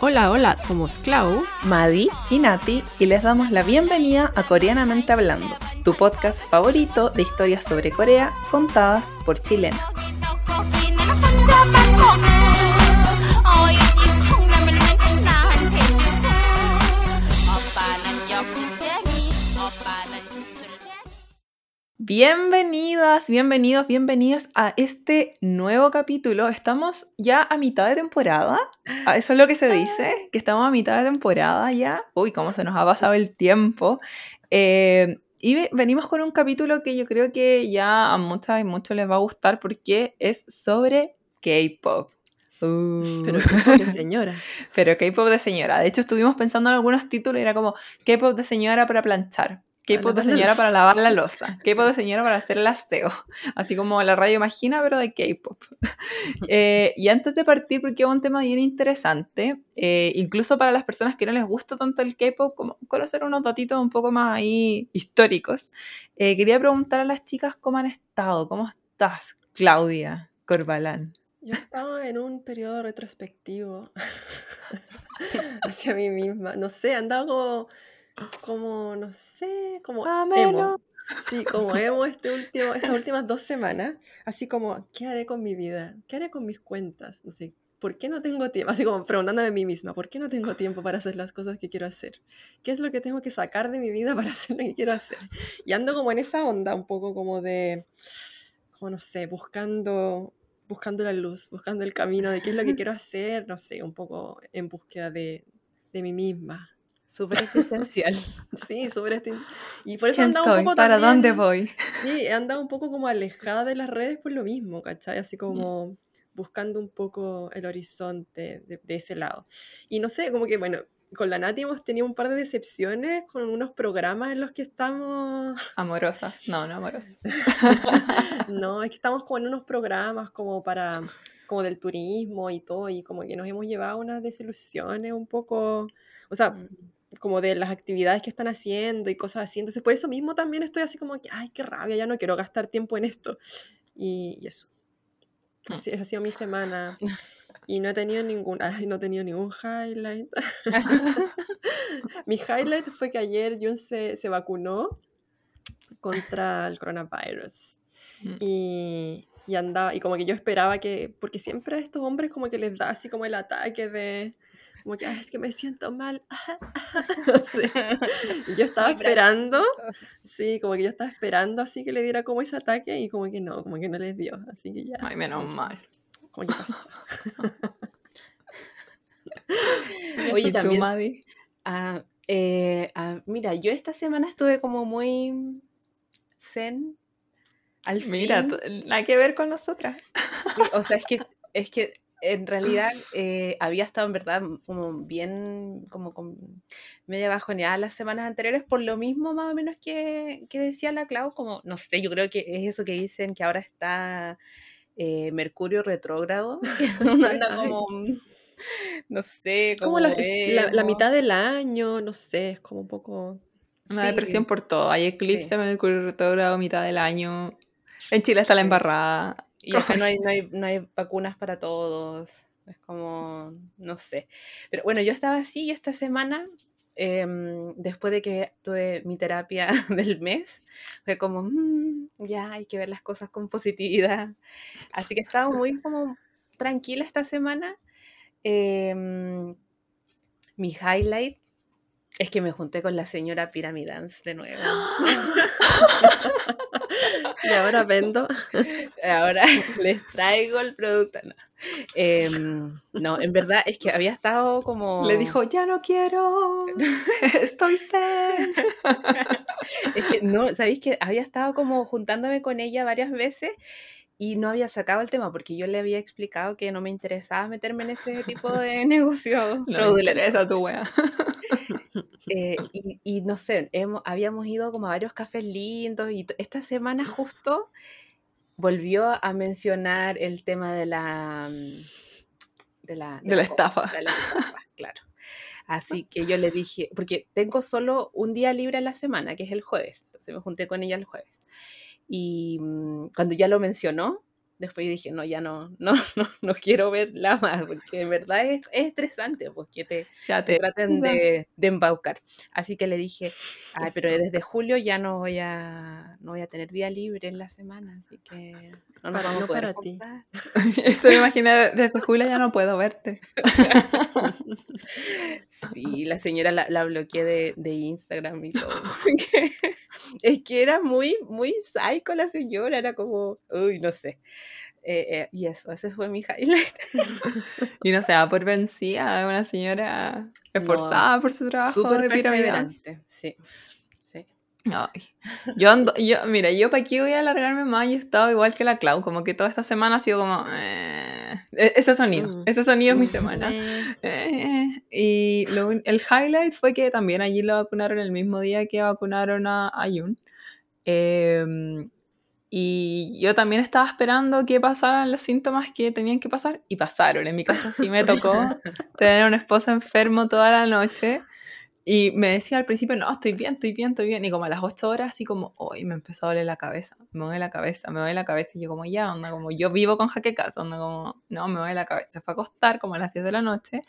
Hola, hola, somos Clau, Madi y Nati y les damos la bienvenida a Coreanamente Hablando, tu podcast favorito de historias sobre Corea contadas por chilenas. Bienvenidas, bienvenidos, bienvenidos a este nuevo capítulo. Estamos ya a mitad de temporada. Ah, Eso es lo que se dice, que estamos a mitad de temporada ya. Uy, cómo se nos ha pasado el tiempo. Eh, y ve- venimos con un capítulo que yo creo que ya a muchas y muchos les va a gustar porque es sobre K-pop. Uh. Pero qué señora. Pero K-pop de señora. De hecho, estuvimos pensando en algunos títulos y era como K-pop de señora para planchar. K-pop de señora para lavar la losa. K-pop de señora para hacer el aseo. Así como la radio imagina, pero de K-pop. Eh, y antes de partir, porque es un tema bien interesante, eh, incluso para las personas que no les gusta tanto el K-pop, como conocer unos datitos un poco más ahí históricos, eh, quería preguntar a las chicas cómo han estado. ¿Cómo estás, Claudia Corbalán? Yo estaba en un periodo retrospectivo hacia mí misma. No sé, andaba como, como no sé, como emo. Sí, como emo este último, estas últimas dos semanas. Así como, ¿qué haré con mi vida? ¿Qué haré con mis cuentas? No sé, ¿por qué no tengo tiempo? Así como preguntándome a mí misma, ¿por qué no tengo tiempo para hacer las cosas que quiero hacer? ¿Qué es lo que tengo que sacar de mi vida para hacer lo que quiero hacer? Y ando como en esa onda, un poco como de, como no sé, buscando, buscando la luz, buscando el camino de qué es lo que quiero hacer, no sé, un poco en búsqueda de, de mí misma. Súper existencial. Sí, este... Y por eso ¿Quién andaba un soy? poco ¿Para también- dónde voy? Sí, he andado un poco como alejada de las redes por lo mismo, ¿cachai? Así como buscando un poco el horizonte de, de ese lado. Y no sé, como que, bueno, con la Nati hemos tenido un par de decepciones con unos programas en los que estamos... Amorosa. No, no amorosa. No, es que estamos como en unos programas como para... como del turismo y todo, y como que nos hemos llevado unas desilusiones un poco... O sea, Mm. Como de las actividades que están haciendo y cosas así. Entonces, por eso mismo también estoy así como que, ay, qué rabia, ya no quiero gastar tiempo en esto. Y, y eso. Mm. Así, esa ha sido mi semana. Y no he tenido ningún, ay, no he tenido ningún highlight. mi highlight fue que ayer Jun se, se vacunó contra el coronavirus. Mm. Y, y andaba, y como que yo esperaba que, porque siempre a estos hombres como que les da así como el ataque de, como que, "Ay, es que me siento mal. Sí. Yo estaba esperando, sí, como que yo estaba esperando así que le diera como ese ataque y como que no, como que no les dio, así que ya. Ay, menos mal. Como que pasó. Oye, ¿Y tú, también. Ah, eh, ah, mira, yo esta semana estuve como muy zen. Al Mira, nada que ver con nosotras. Sí, o sea, es que, es que en realidad eh, había estado en verdad como bien, como con media bajoneada las semanas anteriores, por lo mismo más o menos que, que decía la Clau, como, no sé, yo creo que es eso que dicen que ahora está eh, Mercurio retrógrado, uno anda como, no sé, como, Como la, la- mitad del año, no sé, es como un poco... Una Sí. depresión por todo. Hay eclipse, Sí. Mercurio retrógrado, mitad del año. En Chile está la embarrada. Y acá no hay, no, hay, no hay vacunas para todos. Es como, no sé. Pero bueno, yo estaba así esta semana, em, después de que tuve mi terapia del mes, fue como, "Mm, ya hay que ver las cosas con positividad. Así que estaba muy como tranquila esta semana. Em, mi highlight es que me junté con la señora Pyramidance de nuevo. Y ahora vendo. Ahora les traigo el producto. No. Em, no, en verdad es que había estado como. Le dijo, ya no quiero. Estoy zen. Es que no, sabéis que había estado como juntándome con ella varias veces y no había sacado el tema porque yo le había explicado que no me interesaba meterme en ese tipo de negocio No me fraudulento. interesa tu wea. Eh, y, y no sé, hemos- habíamos ido como a varios cafés lindos y esta semana justo volvió a mencionar el tema de la mm, de la, De la co- estafa. de la estafa, claro. Así que yo le dije, porque tengo solo un día libre a la semana, que es el jueves. Entonces me junté con ella el jueves. Y mm, cuando ya lo mencionó, después dije, no, ya no, no, no, no quiero verla más, porque en verdad es, es estresante, porque te, Ya te te traten de, de embaucar. Así que le dije, ay, pero desde julio ya no voy a, no voy a tener día libre en la semana, así que no nos Para- vamos no a poder para ti. Esto me imagina desde julio ya no puedo verte. Sí, la señora la, la bloqueé de, de Instagram y todo. es que era muy, muy psycho la señora, era como, uy, no sé. Eh, eh, y eso, ese fue mi highlight. Y no se da por vencida, una señora esforzada por su trabajo Súper perseverante, sí. sí. Ay. Yo ando, yo, mira, yo para qué voy a alargarme más, yo he estado igual que la Clau, como que toda esta semana ha sido como... eh, e- ese sonido, Mm. ese sonido es mi Mm. semana. Eh, Eh, y lo el highlight fue que también allí lo vacunaron el mismo día que vacunaron a, a Yun. Em, y yo también estaba esperando que pasaran los síntomas que tenían que pasar y pasaron. En mi caso sí me tocó tener a un esposo enfermo toda la noche y me decía al principio, no, estoy bien, estoy bien, estoy bien. Y como a las 8 horas, así como, hoy me empezó a doler la cabeza, me duele la cabeza, me duele la cabeza. Y yo como, ya, onda, como yo vivo con jaquecas, onda, como, no, me duele la cabeza. Se fue a acostar como a las 10 de la noche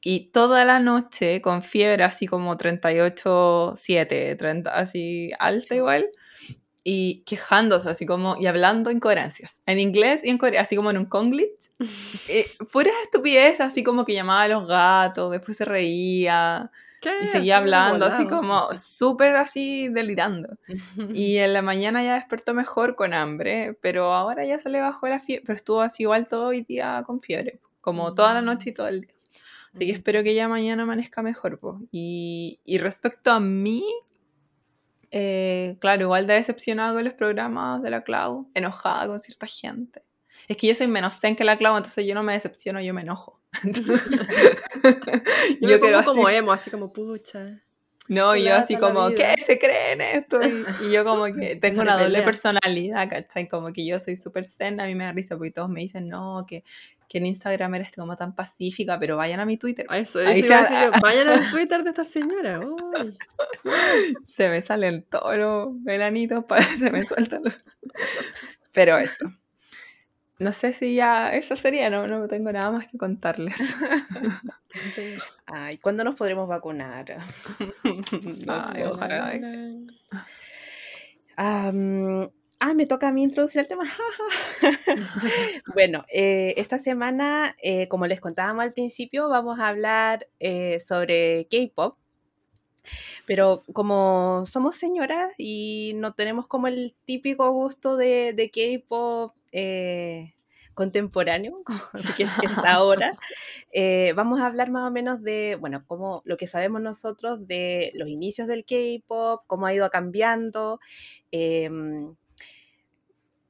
y toda la noche con fiebre así como 38, 7, 30, así alta igual. Y quejándose así como, y hablando incoherencias, en inglés y en coreano, así como en un conglitch. Eh, puras estupideces, así como que llamaba a los gatos, después se reía ¿qué? y seguía hablando, así como súper así delirando. Y en la mañana ya despertó mejor con hambre, pero ahora ya se le bajó la fiebre, pero estuvo así igual todo el día con fiebre, como toda la noche y todo el día. Así que Mm. espero que ya mañana amanezca mejor. po. Y, y respecto a mí, eh, claro, igual de decepcionada con los programas de la Clau, enojada con cierta gente. Es que yo soy menos zen que la Clau, entonces yo no me decepciono, yo me enojo. Yo, me quiero como así- emo, así como pucha. No, y yo así como, ¿qué se creen esto? Y, y yo como que tengo una doble personalidad, ¿cachai? Como que yo soy súper zen, a mí me da risa porque todos me dicen, no, que, que en Instagram eres como tan pacífica, pero vayan a mi Twitter. Eso, Ahí eso iba a se- decir yo, Vayan al Twitter de esta señora. uy. Se me salen todos los melanitos, para se me sueltan los... Pero eso. No sé si ya eso sería, no, no tengo nada más que contarles. Ay, ¿cuándo nos podremos vacunar? no Ay, sé, ojalá. Am, ah, me toca a mí introducir el tema. bueno, eh, esta semana, eh, como les contábamos al principio, vamos a hablar eh, sobre K-pop. Pero como somos señoras y no tenemos como el típico gusto de, de K-pop eh, contemporáneo, que está ahora, eh, vamos a hablar más o menos de, bueno, como lo que sabemos nosotros de los inicios del K-pop, cómo ha ido cambiando. em,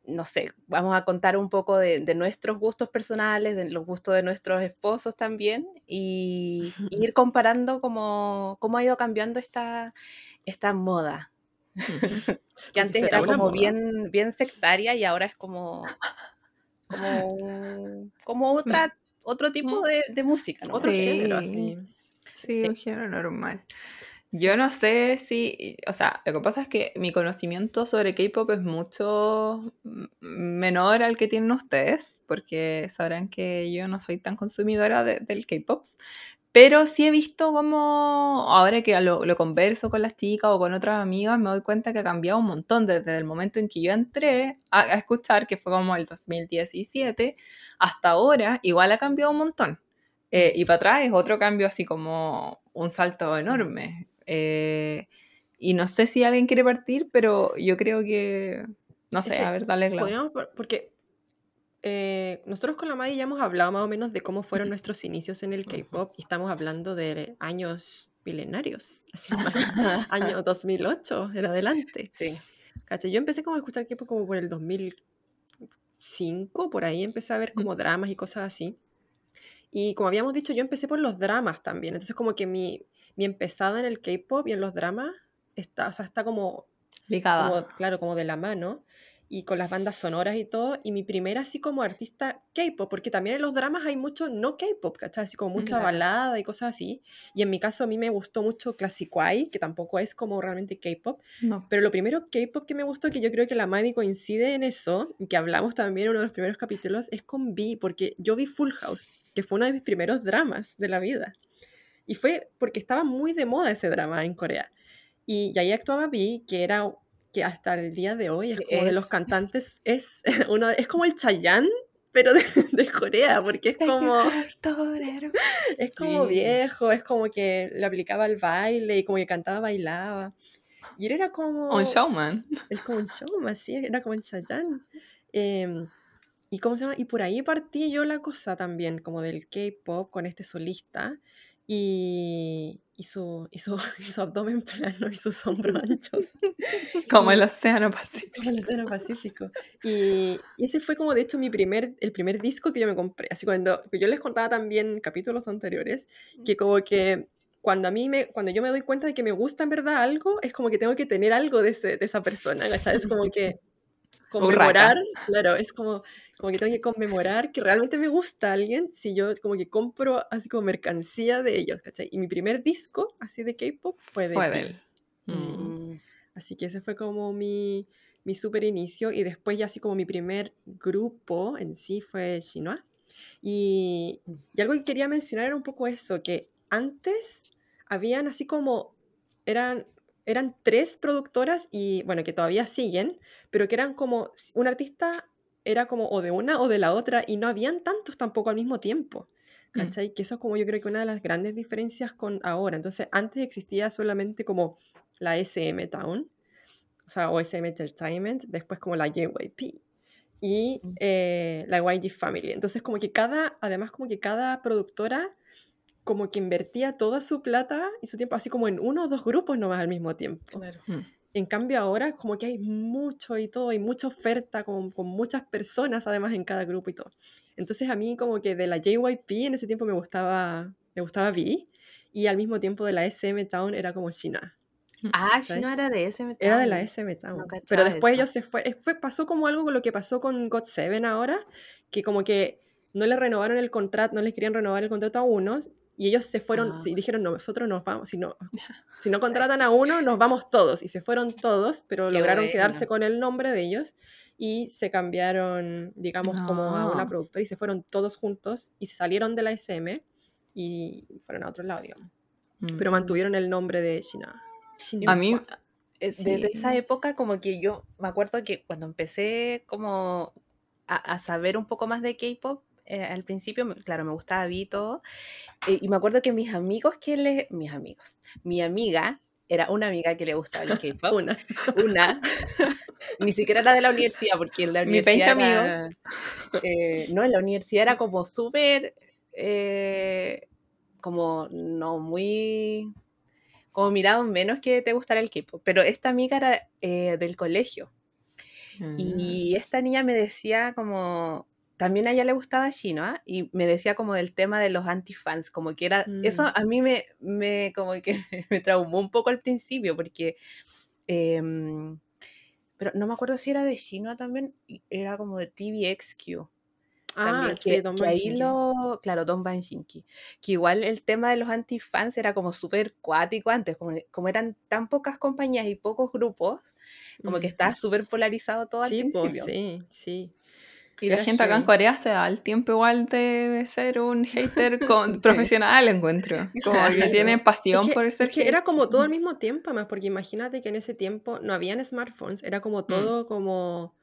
no sé, vamos a contar un poco de, de nuestros gustos personales, de los gustos de nuestros esposos también, y, y ir comparando cómo, cómo ha ido cambiando esta, esta moda, que antes era como moda. bien, bien sectaria y ahora es como, como, como otra, otro tipo de, de música. ¿no? Otro Sí. género, así. Sí, Sí. un género normal. Yo no sé si, o sea, lo que pasa es que mi conocimiento sobre K-pop es mucho menor al que tienen ustedes, porque sabrán que yo no soy tan consumidora de- del K-pop, pero sí he visto como, ahora que lo, lo converso con las chicas o con otras amigas, me doy cuenta que ha cambiado un montón desde el momento en que yo entré a, a escuchar, que fue como el 2017, hasta ahora, igual ha cambiado un montón. Eh, y para atrás es otro cambio así como un salto enorme. Eh, y no sé si alguien quiere partir, pero yo creo que, no Es sé, que a ver, dale claro. Porque eh, nosotros con la Madi ya hemos hablado más o menos de cómo fueron nuestros inicios en el K-pop y estamos hablando de años milenarios, así, más- año 2008 en adelante. Sí. ¿Cachai? Yo empecé como a escuchar K-pop como por el 2005, por ahí empecé a ver como dramas y cosas así. Y como habíamos dicho, yo empecé por los dramas también. Entonces como que mi, mi empezada en el K-pop y en los dramas está, o sea, está como Ligada. como, claro, como de la mano. y con las bandas sonoras y todo. Y mi primera así como artista K-pop, porque también en los dramas hay mucho no K-pop, ¿cachai? Así como mucha Claro. balada y cosas así. Y en mi caso a mí me gustó mucho Classicuai, que tampoco es como realmente K-pop. No. Pero lo primero K-pop que me gustó, que yo creo que la Maddie coincide en eso, y que hablamos también en uno de los primeros capítulos, es con V, porque yo vi Full House, que fue uno de mis primeros dramas de la vida. Y fue porque estaba muy de moda ese drama en Corea. Y, y ahí actuaba V, que era que hasta el día de hoy es como de los es- cantantes, es, uno, es como el Chayanne, pero de, de Corea, porque es como, es como Sí. viejo, es como que le aplicaba el baile y como que cantaba, bailaba. Y él era como... Un showman. Es como un showman, sí, era como en Chayanne. Em, y cómo se llama? Y por ahí partí yo la cosa también, como del K-pop con este solista. Y, y, su, y, su, y su abdomen plano y sus hombros anchos. Como el Océano Pacífico. como el Océano Pacífico. Y, y ese fue como de hecho mi primer, el primer disco que yo me compré. Así cuando yo les contaba también en capítulos anteriores, que como que cuando a mí me, cuando yo me doy cuenta de que me gusta en verdad algo, es como que tengo que tener algo de, ese, de esa persona, ¿cachai? Es como que conmemorar, claro, es como, como que tengo que conmemorar que realmente me gusta alguien si yo como que compro así como mercancía de ellos, ¿cachai? Y mi primer disco así de K-pop fue de Fue de Pink. él. Sí. Mm. Mm, Así que ese fue como mi, mi super inicio y después ya así como mi primer grupo en sí fue Shinua. Y, y algo que quería mencionar era un poco eso, que antes habían así como, eran, eran tres productoras y bueno, que todavía siguen, pero que eran como, un artista era como o de una o de la otra y no habían tantos tampoco al mismo tiempo. Mm. ¿Cachai? Que eso es como yo creo que una de las grandes diferencias con ahora. Entonces, antes existía solamente como la SM Town, o sea, o SM Entertainment, después como la JYP y Mm. eh, la YG Family. Entonces, como que cada, además como que cada productora como que invertía toda su plata y su tiempo así como en uno o dos grupos nomás al mismo tiempo. claro. Mm. En cambio ahora como que hay mucho y todo, y mucha oferta con, con muchas personas además en cada grupo y todo. Entonces a mí como que de la JYP en ese tiempo me gustaba, me gustaba V y al mismo tiempo de la SM Town era como Shina. Ah, ¿cachai? Shino era de ese Era de la Town. SM Town. No Pero después eso. ellos se fue, eh, fue, pasó como algo con lo que pasó con God Seven ahora, que como que no le renovaron el contrato, no les querían renovar el contrato a unos y ellos se fueron Ah. y dijeron, no, nosotros nos vamos, si no, si no contratan a uno, nos vamos todos. Y se fueron todos, pero Qué lograron quedarse con el nombre de ellos y se cambiaron, digamos, como a una Ah. productora y se fueron todos juntos y se salieron de la SM y fueron a otro lado, digamos. Mm. Pero mantuvieron el nombre de Shina. A mí, Es- Desde esa época como que yo me acuerdo que cuando empecé como a, a saber un poco más de K-pop, eh, al principio, claro, me gustaba Vi todo, eh, y me acuerdo que mis amigos que le, mis amigos, mi amiga era una amiga que le gustaba el K-pop, Una. una, ni siquiera era de la universidad, porque en la Mi 20 universidad era, eh, no, en la universidad era como súper, como no muy, como mirado menos que te gustara el K-pop, pero esta amiga era del colegio Mm. y esta niña me decía como, también a ella le gustaba Shinoa y me decía como del tema de los antifans, como que era, eso Mm. a mí me, me como que me traumó un poco al principio porque, em, pero no me acuerdo si era de Shinoa también, era como de TVXQ. Ah, También, sí, que, Don que ahí Banshinki. lo, claro, Don Banshinki, que igual el tema de los antifans era como súper cuático antes, como, como eran tan pocas compañías y pocos grupos, como que Mm. estaba súper polarizado todo al Sí, pues, principio. sí, sí. Y la gente acá en. Corea se da el tiempo igual de ser un hater con, profesional, encuentro. Como que tiene pasión Es que, por ser es que era como todo al mismo tiempo, además, porque imagínate que en ese tiempo no habían smartphones, era Mm. como todo como,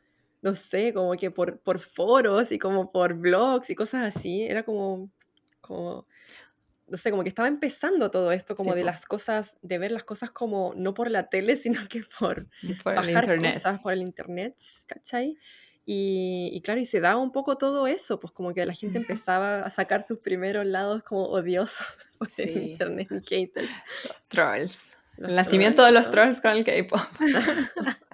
no sé, como que por, por foros y como por blogs y cosas así, era como, como, no sé, como que estaba empezando todo esto, como Sí, de po. las cosas, de ver las cosas como no por la tele, sino que por por el bajar internet. cosas por el internet, ¿cachai? Y, y claro, y se daba un poco todo eso, pues como que la gente empezaba a sacar sus primeros lados como odiosos por el internet y haters. Los trolls. Los el nacimiento de los ¿no? trolls con el K-pop.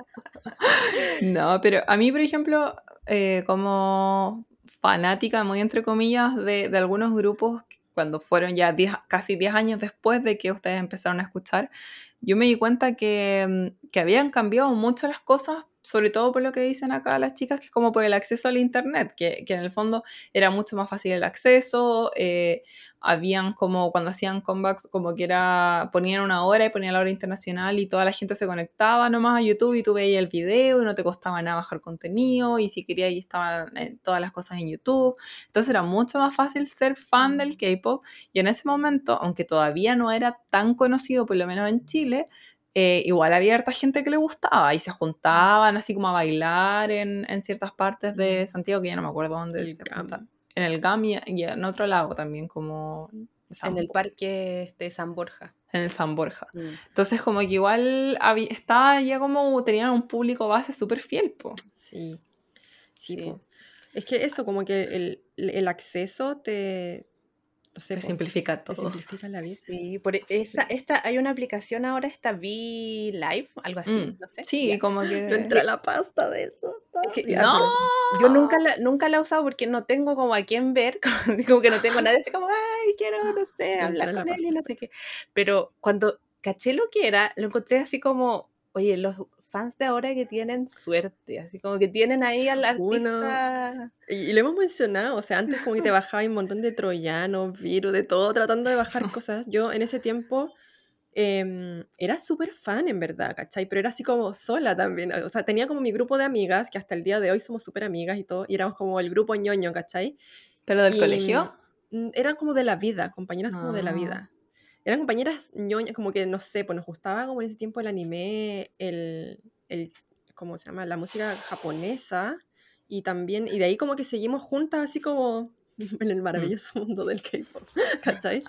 no, pero a mí, por ejemplo, eh, como fanática, muy entre comillas, de, de algunos grupos, cuando fueron ya 10 casi 10 años después de que ustedes empezaron a escuchar, yo me di cuenta que, mm, que habían cambiado mucho las cosas sobre todo por lo que dicen acá las chicas, que es como por el acceso al Internet, que, que en el fondo era mucho más fácil el acceso, eh, habían como cuando hacían comebacks, como que era, ponían una hora y ponían la hora internacional y toda la gente se conectaba nomás a YouTube y tú veías el video y no te costaba nada bajar contenido y si querías ahí estaban eh, todas las cosas en YouTube. Entonces era mucho más fácil ser fan del K-Pop y en ese momento, aunque todavía no era tan conocido, por lo menos en Chile, eh, igual había harta gente que le gustaba y se juntaban así como a bailar en, en ciertas partes de Santiago, que ya no me acuerdo dónde El se GAM. juntaban. En el GAM y, y en otro lado también, como San En el parque este, San Borja. en el San Borja. Mm. Entonces como que igual había, estaba ya como, tenían un público base súper fiel, po. Sí. Sí, Sí. po. Es que eso, como que el, el acceso te. No sé, po, simplifica te todo. simplifica la vida. Sí, por esta, esta, hay una aplicación ahora, esta V Live, algo así, Mm, no sé. Sí, ya. como que... No entra la pasta de eso. Es que- Ya, no, Yo nunca la, nunca la he usado porque no tengo como a quién ver, como que no tengo a nadie así como, ay, quiero, no sé, hablar la con él y no sé qué. Pero cuando caché lo que era, lo encontré así como, oye, los fans de ahora que tienen suerte, así como que tienen ahí al Uno- artista. Y, y lo hemos mencionado, o sea, antes como que te bajaba un montón de troyanos, virus, de todo, tratando de bajar cosas. Yo en ese tiempo em, era súper fan, en verdad, ¿cachai? Pero era así como sola también. O sea, tenía como mi grupo de amigas, que hasta el día de hoy somos súper amigas y todo, y éramos como el grupo ñoño, ¿cachai? ¿Pero del Y, colegio? mm, Eran como de la vida, compañeras como de la Ah. vida. Eran compañeras ñoñas, como que, no sé, pues nos gustaba como en ese tiempo el anime, el, el ¿cómo se llama? La música japonesa. Y también, y de ahí como que seguimos juntas así como en el maravilloso mundo del K-pop, ¿cachai?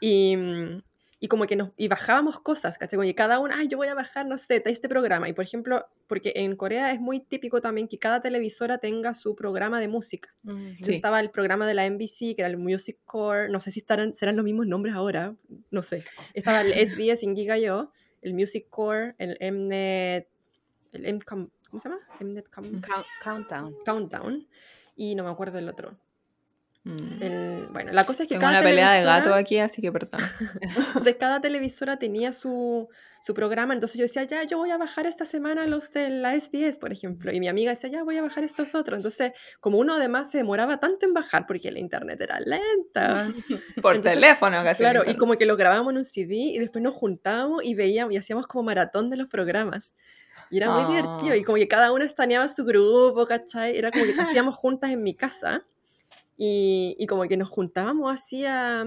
Y, mm, y como que nos, y bajábamos cosas, ¿cachai? Como que cada una, ay, yo voy a bajar, no sé, este programa. Y por ejemplo, porque en Corea es muy típico también que cada televisora tenga su programa de música. Entonces Sí. estaba el programa de la NBC, que era el Music Core, no sé si estarán, serán los mismos nombres ahora, no sé. Estaba el SBS en Gigayo, el Music Core, el Mnet, el Mcom, ¿cómo se llama? Mnet Com- Mm. Count- Countdown. Countdown, y no me acuerdo el otro. Mm. El, bueno, la cosa es que Tengo cada una pelea de gato aquí, así que perdón. entonces cada televisora tenía su, su programa, entonces yo decía, ya, yo voy a bajar esta semana los de la SBS, por ejemplo, y mi amiga decía, ya, voy a bajar estos otros. Entonces, como uno además se demoraba tanto en bajar porque la internet era lenta, Por Entonces, teléfono casi. claro, y como que lo grabábamos en un CD y después nos juntábamos y veíamos y hacíamos como maratón de los programas. Y era muy divertido, Ah. y como que cada una estaneaba su grupo, ¿cachai? Era como que hacíamos juntas en mi casa y, y como que nos juntábamos así a,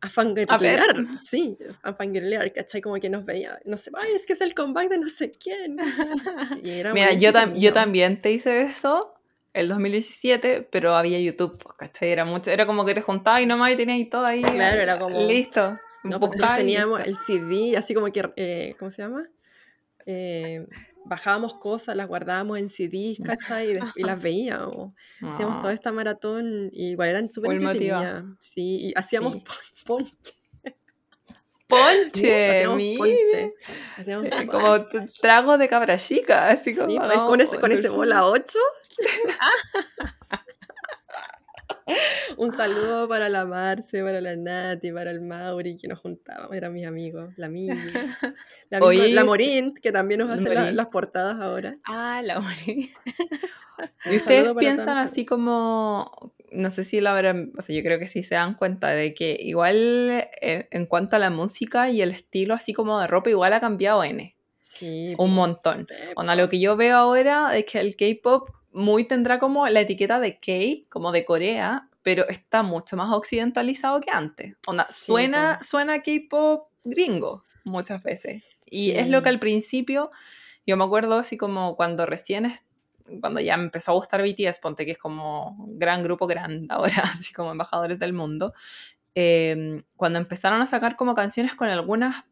a fangirlear, sí, a fangirlear, ¿cachai? Como que nos veía, no sé, ay, es que es el comeback de no sé quién. Y era Mira, yo, tam- yo también te hice eso el 2017, pero había YouTube, pues, ¿cachai? Era, mucho, era como que te juntabas y nomás y tenías ahí todo ahí. Claro, era como- Listo. No, pues teníamos listo. el CD, así como que, eh, ¿cómo se llama? Eh, bajábamos cosas, las guardábamos en CDs, ¿cachai? Y, las veíamos. Hacíamos Ah. toda esta maratón y igual eran súper entretenidas. Sí, y hacíamos Sí. ponche. Ponche, hacíamos ponche. Hacíamos Eh, ponche. Como trago de cabra chica, así como. Sí, pues, con ese, con ese bola 8. Un saludo para la Marce, para la Nati, para el Mauri, que nos juntábamos, eran mis amigos, la Mimi, la, misma- la Morín, que también nos hace la- Morín. las portadas ahora. Ah, la morí. ¿Y ustedes piensan así como, no sé si la habrán, o sea, yo creo que sí se dan cuenta de que igual en, en cuanto a la música y el estilo así como de ropa, igual ha cambiado N, Sí, un montón. Onda, lo que yo veo ahora es que el K-pop muy tendrá como la etiqueta de K, como de Corea, pero está mucho más occidentalizado que antes. Onda, Sí, suena, suena K-pop gringo muchas veces. Y es lo que al principio, yo me acuerdo así como cuando recién, cuando ya me empezó a gustar BTS, ponte que es como gran grupo grande ahora, así como embajadores del mundo, eh, cuando empezaron a sacar como canciones con algunas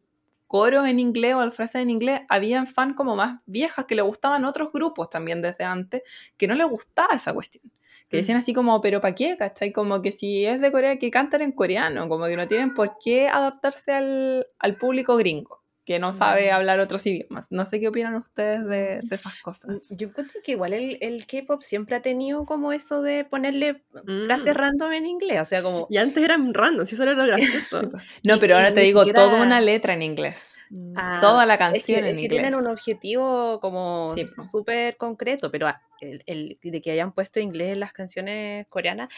coros en inglés o frases en inglés, habían fan como más viejas que le gustaban otros grupos también desde antes, que no les gustaba esa cuestión. Que decían Mm. así como, pero ¿para qué? ¿Cachai? Como que si es de Corea, que canten en coreano, como que no tienen por qué adaptarse al, al público gringo, que no sabe Mm. hablar otros idiomas. No sé qué opinan ustedes de, de esas cosas. Yo encuentro que igual el, el K-pop siempre ha tenido como eso de ponerle frases Mm. random en inglés. O sea, como. Y antes eran random, si eso era lo gracioso. No, pero y ahora te digo siquiera- toda una letra en inglés. Ah, Toda la es que, canción es en que inglés. tienen un objetivo como Sí, súper concreto, pero el, el de que hayan puesto inglés en las canciones coreanas,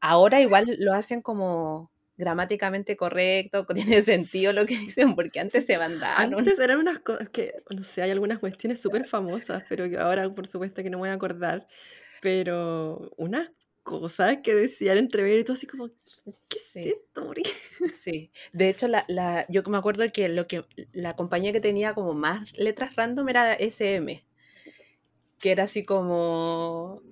ahora igual lo hacen como gramáticamente correcto, tiene sentido lo que dicen, porque antes se mandaron. Antes eran unas cosas que, no sé, hay algunas cuestiones súper famosas, pero que ahora por supuesto que no me voy a acordar. Pero unas cosas que decían entre y todo así como, ¿qué, es Sí. esto? Sí, de hecho, la, la, yo me acuerdo que, lo que la compañía que tenía como más letras random era SM, que era así como...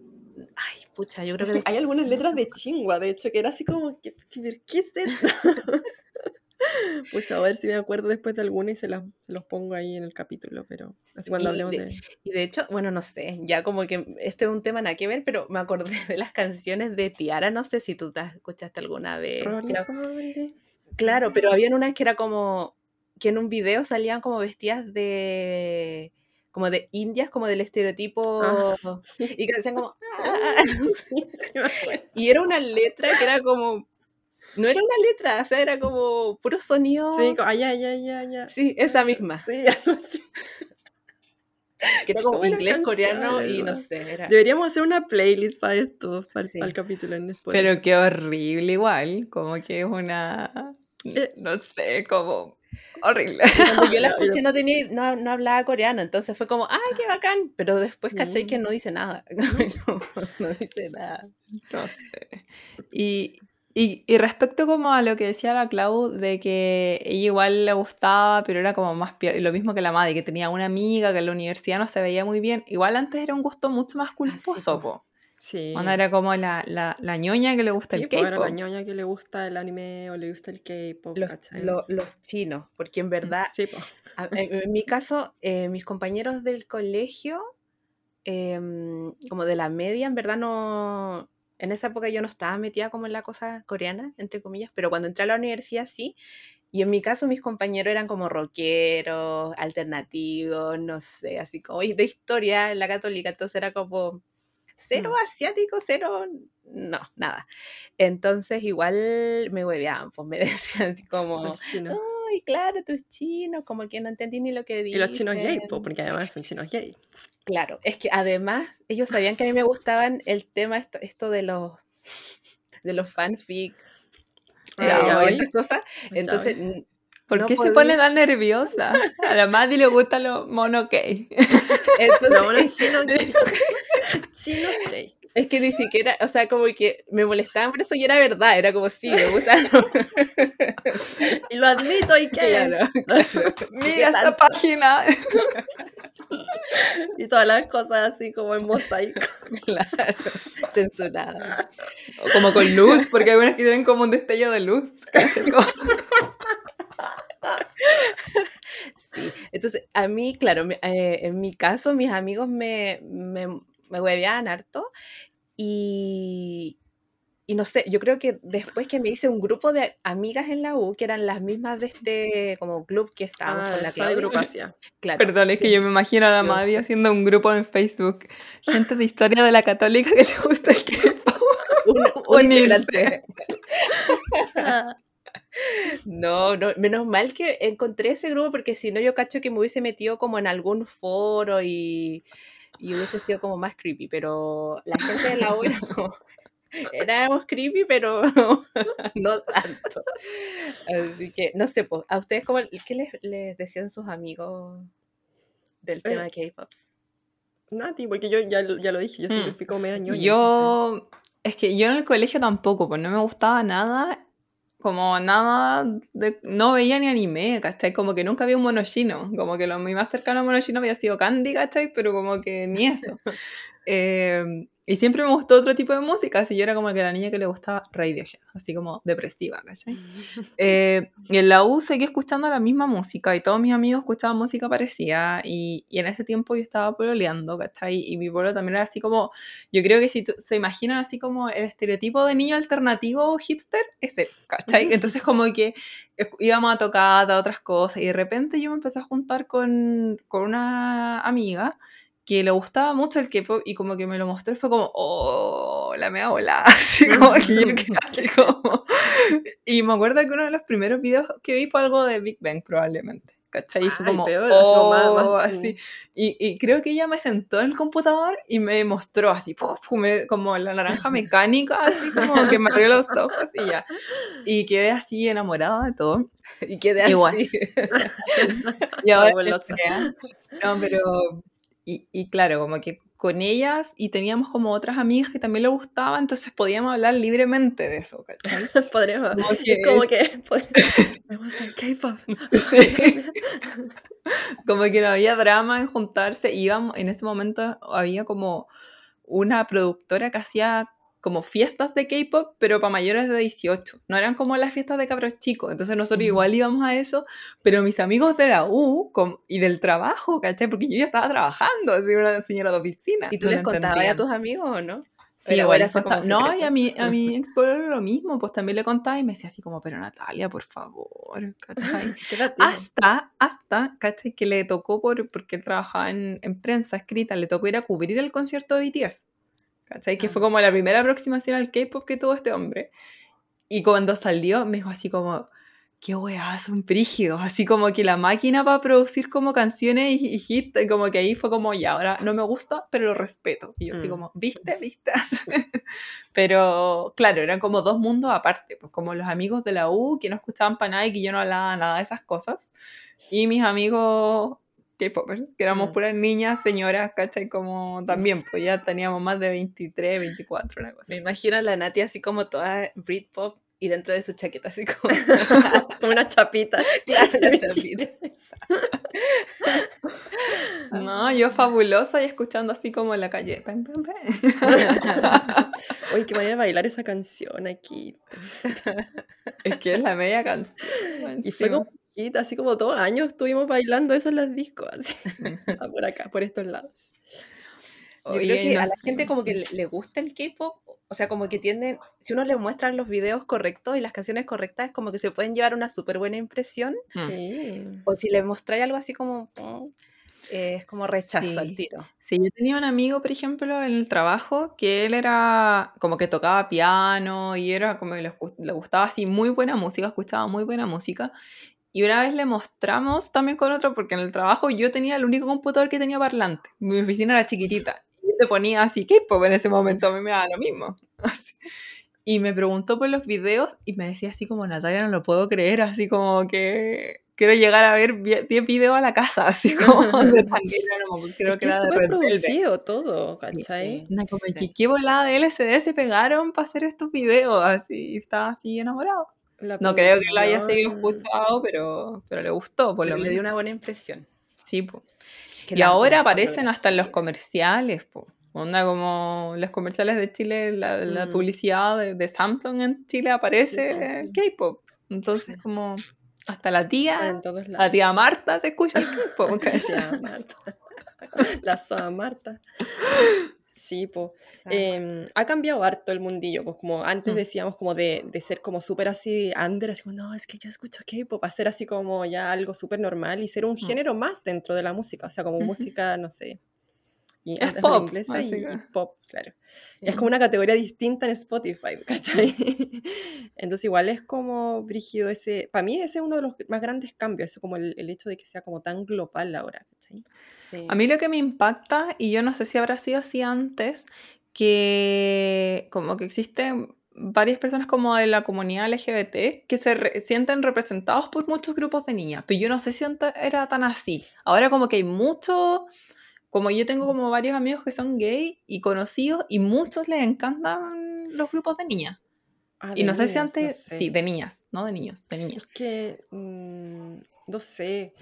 Ay, pucha, yo creo que... hay algunas letras de chingua, de hecho, que era así como, ¿qué, qué, qué es esto? Pucha, a ver si me acuerdo después de alguna y se, las, se los pongo ahí en el capítulo, pero así cuando Y hablemos de- de... Y de hecho, bueno, no sé, ya como que este es un tema nada que ver, pero me acordé de las canciones de Tiara, no sé si tú las escuchaste alguna vez. Creo- claro, pero habían unas que era como, que en un video salían como vestidas de, como de indias, como del estereotipo, Ah, sí, y que decían como, "Ah". sí, acuerdo. y era una letra que era como, no era una letra, o sea, era como puro sonido. Sí, co- ah, ya, ya, ya, ya. Sí, esa misma, Sí, que era como inglés, coreano canción, y no sé, era... Deberíamos hacer una playlist para esto, para, Sí. el capítulo en Spotify. Pero qué horrible igual, como que es una, Eh. no sé, como horrible. Cuando yo la escuché no, tenía, no, no hablaba coreano, entonces fue como, ¡ay, qué bacán! Pero después caché que no dice nada. no, no dice nada. No sé. Y, y, y respecto como a lo que decía la Clau, de que ella igual le gustaba, pero era como más lo mismo que la Maddy, que tenía una amiga que en la universidad no se veía muy bien, igual antes era un gusto mucho más culposo, po. Sí. Onda era como la, la, la ñoña que le gusta Sí, el pues, era la K-pop. ñoña que le gusta el anime o le gusta el K-pop, Los, lo- los chinos, porque en verdad, Sí, pues. a- en, en mi caso, eh, mis compañeros del colegio, em, como de la media, en verdad no... En esa época yo no estaba metida como en la cosa coreana, entre comillas, pero cuando entré a la universidad sí. Y en mi caso mis compañeros eran como rockeros, alternativos, no sé, así como de historia en la católica, entonces era como cero Mm. asiático, cero, no, nada. Entonces igual me hueveaban, pues me decían así como, ay, claro, tus chinos, como que no entendí ni lo que Y dicen. los chinos gay, po, porque además son chinos gay. Claro, es que además ellos sabían que a mí me gustaban el tema esto, esto de los de los fanfic Ah, eh, y esas cosas. Entonces, ¿Por no qué se pone tan nerviosa? A la Maddy le gusta lo mono gay. entonces gay. chinos gay. es que ni siquiera, o sea, como que me molestaban por eso y era verdad, era como sí, me gustan. Y lo admito, ¿y qué? claro, claro. Mira esta página. Y todas las cosas así como en mosaico. claro, censurada. O como con luz, porque hay unas que tienen como un destello de luz. Sí, entonces a mí, claro, eh, en mi caso, mis amigos me, me, me hueveaban harto y, y no sé, yo creo que después que me hice un grupo de amigas en la U, que eran las mismas de este como club que estábamos Ah, con la de Claudia, Grupacia. claro, Perdón, es que yo me imagino a la Yo- Maddy haciendo un grupo en Facebook. Gente de historia de la católica que le gusta el K-pop. un, un. No, no, menos mal que encontré ese grupo porque si no yo cacho que me hubiese metido como en algún foro y, y hubiese sido como más creepy, pero la gente de la U era como, éramos creepy, pero no tanto. Así que, no sé, pues, ¿a ustedes cómo, qué les, les decían sus amigos del tema de K-Pop? Nati, porque yo ya, lo- ya lo dije, yo siempre Mm. fui como media ñoña. Yo, es que yo en el colegio tampoco, pues no me gustaba nada, como nada, de, no veía ni anime, ¿cachai? Como que nunca había un mono chino, como que lo más cercano a mono chino había sido Candy, ¿cachai? Pero como que ni eso. Eh, y siempre me gustó otro tipo de música, así yo era como que la niña que le gustaba Radiohead, así como depresiva, ¿cachai? Eh, y en la U seguí escuchando la misma música y todos mis amigos escuchaban música parecida y, y en ese tiempo yo estaba pololeando, ¿cachai? Y mi pueblo también era así como, yo creo que si tú- se imaginan así como el estereotipo de niño alternativo hipster, es él, ¿cachai? Entonces como que íbamos a tocar a otras cosas y de repente yo me empecé a juntar con, con una amiga que le gustaba mucho el K-pop y como que me lo mostró y fue como, oh, la mea volada. Así como que yo quedé así como. Y me acuerdo que uno de los primeros videos que vi fue algo de Big Bang, probablemente. ¿Cachai? Y fue Ay, como, peor, así como más- más- oh, así. Y, y creo que ella me sentó en el computador y me mostró así, puf, me- como la naranja mecánica, así como que me abrió los ojos y ya. Y quedé así enamorada de todo. Y quedé Igual. así. Y ahora. No, pero. Y, y claro, como que con ellas y teníamos como otras amigas que también le gustaba, entonces podíamos hablar libremente de eso, ¿cachai? Podríamos. Como que, como que. Me gusta el K-pop. sí. como que no había drama en juntarse. Íbamos, en ese momento había como una productora que hacía como fiestas de K-pop, pero para mayores de 18. No eran como las fiestas de cabros chicos. Entonces nosotros Ujú. igual íbamos a eso, pero mis amigos de la U com- y del trabajo, ¿cachai? Porque yo ya estaba trabajando, así una señora de oficina. ¿Y tú no les contabas a tus amigos o no? Sí, igual les contaba- No, y a mi, a mi ex lo mismo, pues también le contaba y me decía así como, pero Natalia, por favor, ¿cachai? Hasta, hasta, ¿cachai? Que le tocó, por, porque él trabajaba en, en prensa escrita, le tocó ir a cubrir el concierto de BTS. ¿Cachai? Que fue como la primera aproximación al K-pop que tuvo este hombre. Y cuando salió, me dijo así como, qué weá, son brígidos. Así como que la máquina para producir como canciones y, y hits, como que ahí fue como, ya, ahora no me gusta, pero lo respeto. Y yo así Mm. como, ¿viste? ¿Viste? pero claro, eran como dos mundos aparte, pues como los amigos de la U que no escuchaban para nada y que yo no hablaba nada de esas cosas. Y mis amigos K-popers, que éramos Mm. puras niñas, señoras, ¿cachai? Como también, pues ya teníamos más de 23, 24, una cosa. Me así. imagino a la Nati así como toda Britpop y dentro de su chaqueta así como Como una chapita. claro, la chapita. No, yo fabulosa y escuchando así como en la calle. pam, pam, pam. Oye, qué manera de bailar esa canción aquí. Es que es la media canción. Y fue como chiquita, así como dos años estuvimos bailando eso en las discos, así. Por acá, por estos lados. Yo Oye, creo que no a la sé. gente como que le, gusta el K-pop, o sea, como que tienden, si uno le muestra los videos correctos y las canciones correctas, es como que se pueden llevar una súper buena impresión, Mm. Sí. o si le mostráis algo así como, eh, es como rechazo al Sí. tiro. Sí, yo tenía un amigo, por ejemplo, en el trabajo, que él era como que tocaba piano y era como que le gustaba así muy buena música, escuchaba muy buena música. Y una vez le mostramos también con otro, porque en el trabajo yo tenía el único computador que tenía parlante. Mi oficina era chiquitita. Y yo te ponía así K-pop en ese momento, a mí me daba lo mismo. Así. Y me preguntó por los videos y me decía así como, Natalia, no lo puedo creer, así como que quiero llegar a ver 10 videos a la casa, así como de no, creo es que que era de producido todo, Sí, ¿cachai? Una como Sí. qué volada de LCD se pegaron para hacer estos videos, así, estaba así enamorado. La No creo que lo haya seguido escuchado, pero, pero le gustó, por Pero lo le dio una buena impresión. Sí, po. Y ahora la aparecen hasta en los comerciales, po. Onda como los comerciales de Chile, la, la Mm. publicidad de, de Samsung en Chile aparece. K-pop. Entonces, como hasta la tía, la tía Marta te escucha el K-pop. La Marta. La Marta. Sí, pues. ha cambiado harto el mundillo, pues como antes Mm. decíamos como de, de ser como súper así under, así como, no, es que yo escucho K-pop, a ser así como ya algo súper normal y ser un Mm. género más dentro de la música, o sea, como música, no sé. Y, Es pop, inglesa y, y básicamente. pop, claro. Sí. Es como una categoría distinta en Spotify, ¿cachai? Entonces igual es como brígido ese, para mí ese es uno de los más grandes cambios, es como el, el hecho de que sea como tan global ahora, ¿cachai? Sí. A mí lo que me impacta, y yo no sé si habrá sido así antes, que como que existen varias personas como de la comunidad LGBT que se re- sienten representados por muchos grupos de niñas, pero yo no sé si era tan así. Ahora como que hay mucho, como yo tengo como varios amigos que son gay y conocidos y muchos les encantan los grupos de niñas. Ah, Y de no sé si niñas, no antes, sé. sí, de niñas, no de niños, de niñas. Es que, mm, no sé,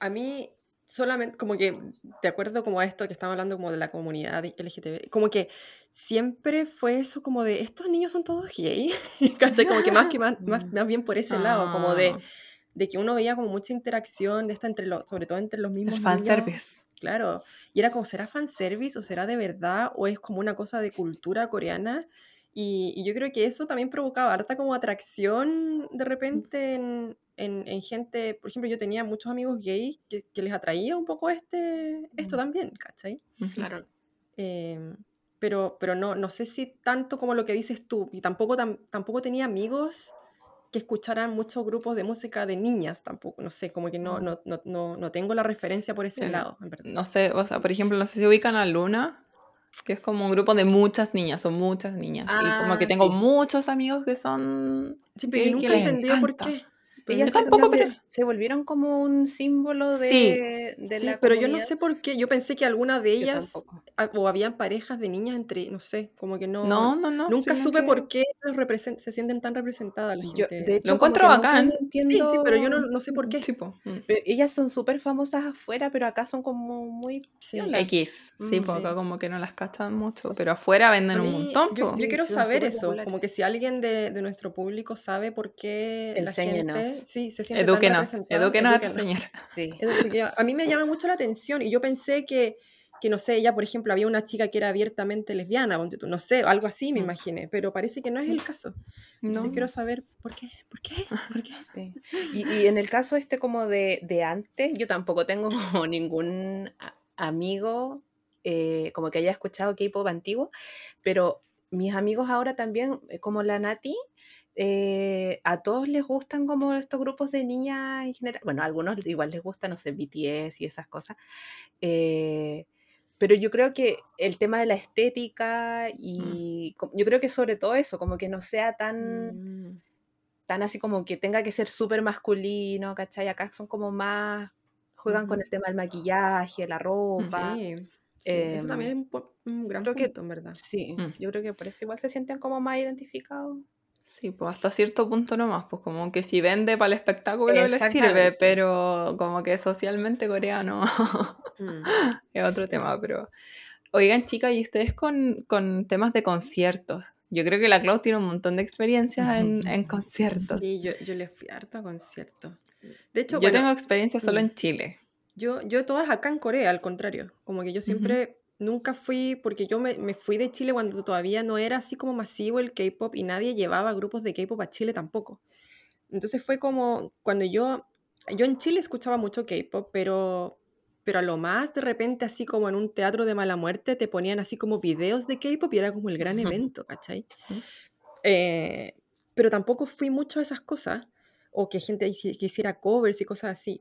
a mí solamente, como que, de acuerdo como a esto que estamos hablando como de la comunidad LGTB, como que siempre fue eso como de, estos niños son todos gay. Como que más, que más, más, más bien por ese lado, como de, Ah, de que uno veía como mucha interacción de esta entre los, sobre todo entre los el mismos niños. fanservice. Claro, y era como, ¿será fanservice o será de verdad o es como una cosa de cultura coreana? Y, y yo creo que eso también provocaba harta como atracción de repente en, en- en gente, por ejemplo, yo tenía muchos amigos gays que, que les atraía un poco este, esto también, ¿cachai? Claro. Em, pero pero no, no sé si tanto como lo que dices tú, y tampoco, tam- tampoco tenía amigos que escucharan muchos grupos de música de niñas tampoco, no sé, como que no, Mm. no, no, no, no tengo la referencia por ese Bueno, lado, en verdad. No sé, o sea, por ejemplo, no sé si ubican a Luna, que es como un grupo de muchas niñas, son muchas niñas. y como que Ah, tengo sí. muchos amigos que son... Sí, pero que- nunca he entendido por qué. Pero Ellas se, tampoco, se- pero- se volvieron como un símbolo de, Sí, de Sí, la pero yo no sé por qué. Yo pensé que alguna de ellas, a- o habían parejas de niñas entre, no sé, como que no. No, no, no. nunca supe que- por qué se sienten tan representadas la Yo, gente. de hecho, Lo encuentro bacán. lo sí, entiendo. sí, pero yo no, no sé por qué. Sí, po. Mm. Pero ellas son súper famosas afuera, pero acá son como muy Sí. X, sí, Mm, po, sí. acá como que no las cachan mucho, pero afuera venden un montón, yo, po. yo Sí, quiero saber eso, como que si alguien de, de nuestro público sabe por qué la Enséñenos. Sí, se siente tan Edúquenos, representada, edúquenos a señora. Sí. A mí me llama mucho la atención y yo pensé que, que, no sé, ella, por ejemplo, había una chica que era abiertamente lesbiana, no sé, algo así me Mm. imaginé, pero parece que no es el caso. Entonces No. quiero saber por qué, por qué, por qué. Sí. Y, y en el caso este como de, de antes, yo tampoco tengo como ningún amigo eh, como que haya escuchado K-pop antiguo, pero mis amigos ahora también, eh, como la Nati, eh, a todos les gustan como estos grupos de niñas en general. Bueno, a algunos igual les gustan, no sé, BTS y esas cosas. eh, pero yo creo que el tema de la estética y co- yo creo que sobre todo eso, como que no sea tan Mm. tan así como que tenga que ser súper masculino, ¿cachai? Acá son como más, juegan con el tema del maquillaje, la ropa. Sí, sí, eso Em, también es un, gran creo que- en verdad. Sí, Mm. yo creo que por eso igual se sienten como más identificados. Sí, pues hasta cierto punto nomás, pues como que si vende para el espectáculo les sirve, pero como que socialmente coreano Mm. es otro tema, pero... Oigan, chicas, ¿y ustedes con, con temas de conciertos? Yo creo que la Clau tiene un montón de experiencias en, en conciertos. Sí, yo, yo le fui harto a conciertos. De hecho, Yo bueno, tengo experiencia solo mm. en Chile. Yo, yo todas acá en Corea, al contrario. Como que yo siempre, nunca fui, porque yo me, me fui de Chile cuando todavía no era así como masivo el K-pop y nadie llevaba grupos de K-pop a Chile tampoco. Entonces fue como cuando yo, yo en Chile escuchaba mucho K-pop, pero, pero a lo más de repente así como en un teatro de mala muerte te ponían así como videos de K-pop y era como el gran evento, ¿cachai? Eh, pero tampoco fui mucho a esas cosas, o que gente que hiciera covers y cosas así.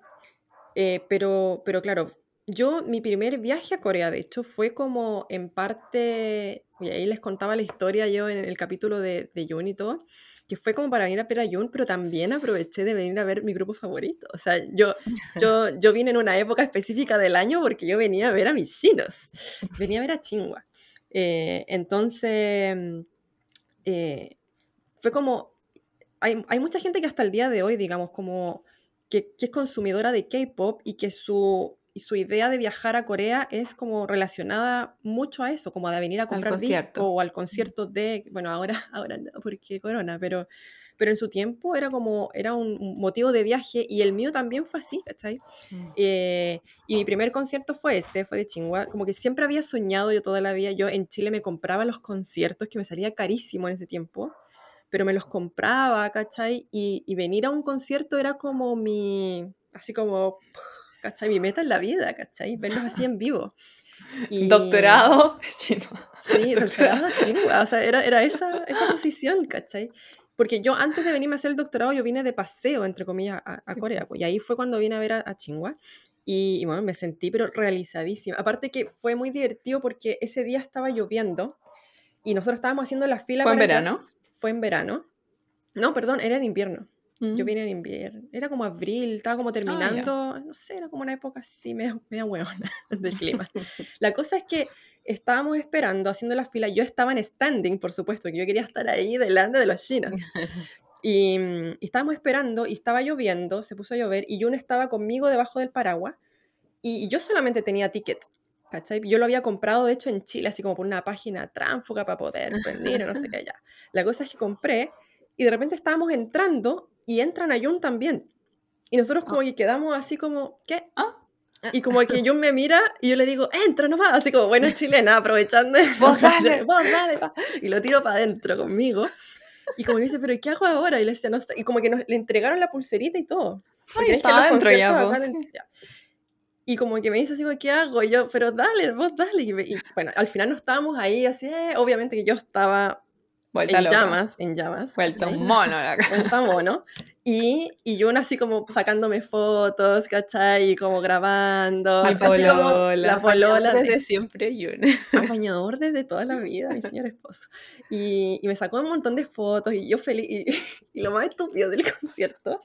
Eh, pero, pero claro, yo, mi primer viaje a Corea, de hecho, fue como en parte, y ahí les contaba la historia yo en el capítulo de, de Yoon y todo, que fue como para venir a ver a Yoon, pero también aproveché de venir a ver mi grupo favorito. O sea, yo, yo, yo vine en una época específica del año porque yo venía a ver a mis chinos, venía a ver a Chingua. Eh, entonces, mm, eh, fue como, hay, hay mucha gente que hasta el día de hoy, digamos, como que, que es consumidora de K-pop y que su, y su idea de viajar a Corea es como relacionada mucho a eso, como de venir a comprar disco o al concierto de, bueno, ahora, ahora no, porque corona, pero, pero en su tiempo era como, era un motivo de viaje y el mío también fue así, ¿cachai? Eh, y mi primer concierto fue ese, fue de Chingua. Como que siempre había soñado yo toda la vida. Yo en Chile me compraba los conciertos, que me salía carísimo en ese tiempo, pero me los compraba, ¿cachai? Y, y venir a un concierto era como mi, así como, ¿cachai? Mi meta en la vida, ¿cachai? Verlos así en vivo. Y- Doctorado chino. Sí, Doctorado. doctorado chingua. O sea, era, era esa, esa posición, ¿cachai? Porque yo antes de venirme a hacer el doctorado, yo vine de paseo, entre comillas, a, Corea. pues, y ahí fue cuando vine a ver a, a Chingua. Y, y bueno, me sentí pero realizadísima. Aparte que fue muy divertido porque ese día estaba lloviendo y nosotros estábamos haciendo la fila ¿Fue en para entrar- verano? Fue en verano. No, perdón, era en invierno. Yo vine en invierno. Era como abril, estaba como terminando. no sé, era como una época así, media, media hueona del clima. La cosa es que estábamos esperando, haciendo la fila. Yo estaba en standing, por supuesto, que yo quería estar ahí delante de los chinos. Y, mm, y estábamos esperando y estaba lloviendo, se puso a llover y Jun estaba conmigo debajo del paraguas y, y yo solamente tenía ticket. ¿Cachai? Yo lo había comprado, de hecho, en Chile, así como por una página tránfuga para poder venir, o no sé qué allá. La cosa es que compré y de repente estábamos entrando y entran a Jun también. Y nosotros como que quedamos así como, ¿qué? Ah. Y como que Jun me mira y yo le digo, entra nomás, así como buena chilena, aprovechando. Vos dale. vos dale. pa". Y lo tiro para adentro conmigo. Y como que dice, pero ¿qué hago ahora? Y le decía, no sé. Y como que nos, le entregaron la pulserita y todo. Ay, es que estaba los adentro ya, en- ya. Y como que me dice así, ¿qué hago? Y yo, pero dale, vos dale. Y, me- y bueno, al final no estábamos ahí así, eh, obviamente que yo estaba Vuelta en loca. llamas, en llamas. Vuelta un mono la cara. Vuelta mono. Y, y yo así como sacándome fotos, ¿cachai? Y como grabando. Como polola. La polola. Desde siempre, Yun. Acompañador desde toda la vida, mi señor esposo. Y, y me sacó un montón de fotos y yo feliz. Y, y lo más estúpido del concierto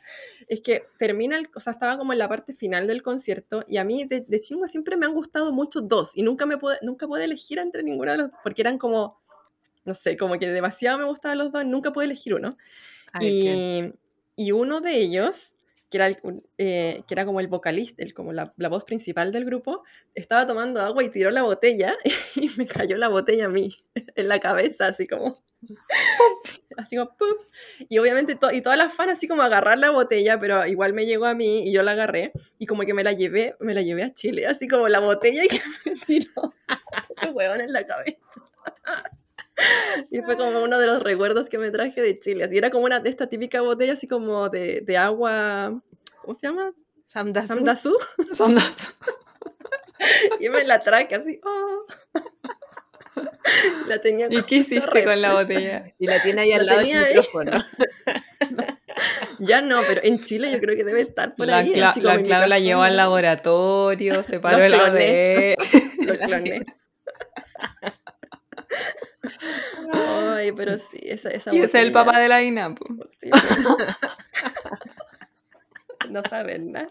es que termina, el, o sea, estaba como en la parte final del concierto y a mí de, de chingua siempre me han gustado mucho dos y nunca me pude, nunca pude elegir entre ninguno de los porque eran como, no sé, como que demasiado me gustaban los dos, nunca pude elegir uno. Y, y uno de ellos, que era, el- eh, que era como el vocalista, el, como la, la voz principal del grupo, estaba tomando agua y tiró la botella y me cayó la botella a mí, en la cabeza, así como... Así como ¡pum! Y obviamente, to- y todas las fans así como agarrar la botella, pero igual me llegó a mí y yo la agarré y como que me la llevé, me la llevé a Chile, así como la botella que me tiró el huevón en la cabeza. Y fue como uno de los recuerdos que me traje de Chile. Así era como una de esta típica botella así como de, de agua, ¿cómo se llama? Samdasu. Samdasú. Son dos. Y me la traje así. oh. La tenía ¿Y qué hiciste re- con la botella? Y la tiene ahí La al lado del micrófono. Ya no, pero en Chile yo creo que debe estar por La, ahí. Cla- la en mi Clau la llevó al laboratorio, separó Los el cloné. ADN. Lo cloné. Ay, pero sí, esa, esa Y ese es el papá de la INAPU. sí, pero- No saben nada.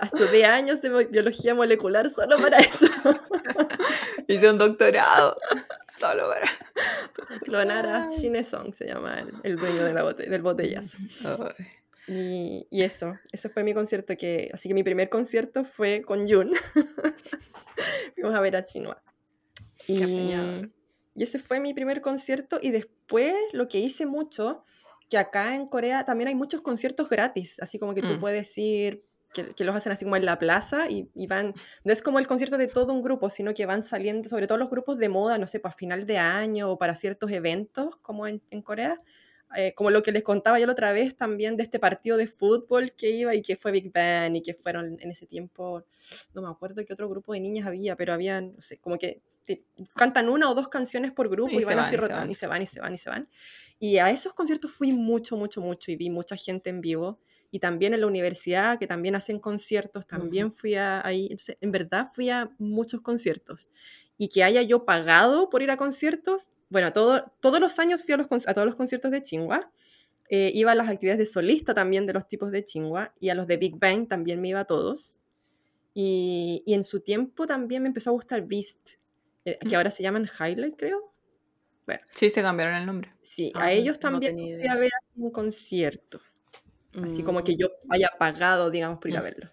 Estudié años de biología molecular solo para eso. Hice un doctorado. Solo para. Clonar a Song se llama el, el dueño de la bote- del botellazo. Ay. Y, y eso, ese fue mi concierto que, así que mi primer concierto fue con Jun. Fuimos a ver a Chinua. Y. y ese fue mi primer concierto y después lo que hice mucho, que acá en Corea también hay muchos conciertos gratis, así como que tú Mm. puedes ir, que, que los hacen así como en la plaza y, y van, no es como el concierto de todo un grupo, sino que van saliendo, sobre todo los grupos de moda, no sé, para final de año o para ciertos eventos como en, en Corea, eh, como lo que les contaba yo la otra vez también de este partido de fútbol que iba y que fue Big Bang y que fueron en ese tiempo, no me acuerdo qué otro grupo de niñas había, pero habían, no sé, como que cantan una o dos canciones por grupo Y van van, así rotando y se van y se van y se van. Y a esos conciertos fui mucho, mucho, mucho y vi mucha gente en vivo. Y también en la universidad, que también hacen conciertos, también fui a, ahí. Entonces, en verdad fui a muchos conciertos. Y que haya yo pagado por ir a conciertos, bueno, todo, todos los años fui a, los, conci- a todos los conciertos de Chingua. Eh, iba a las actividades de solista también de los tipos de Chingua. Y a los de Big Bang también me iba a todos. Y, y en su tiempo también me empezó a gustar Beast, que Mm. ahora se llaman Highlight, creo. Sí, se cambiaron el nombre. Sí, Ah, a ellos no también tenía fui idea. a ver un concierto. Así como Mm. que yo haya pagado, digamos, por ir a Mm. verlo.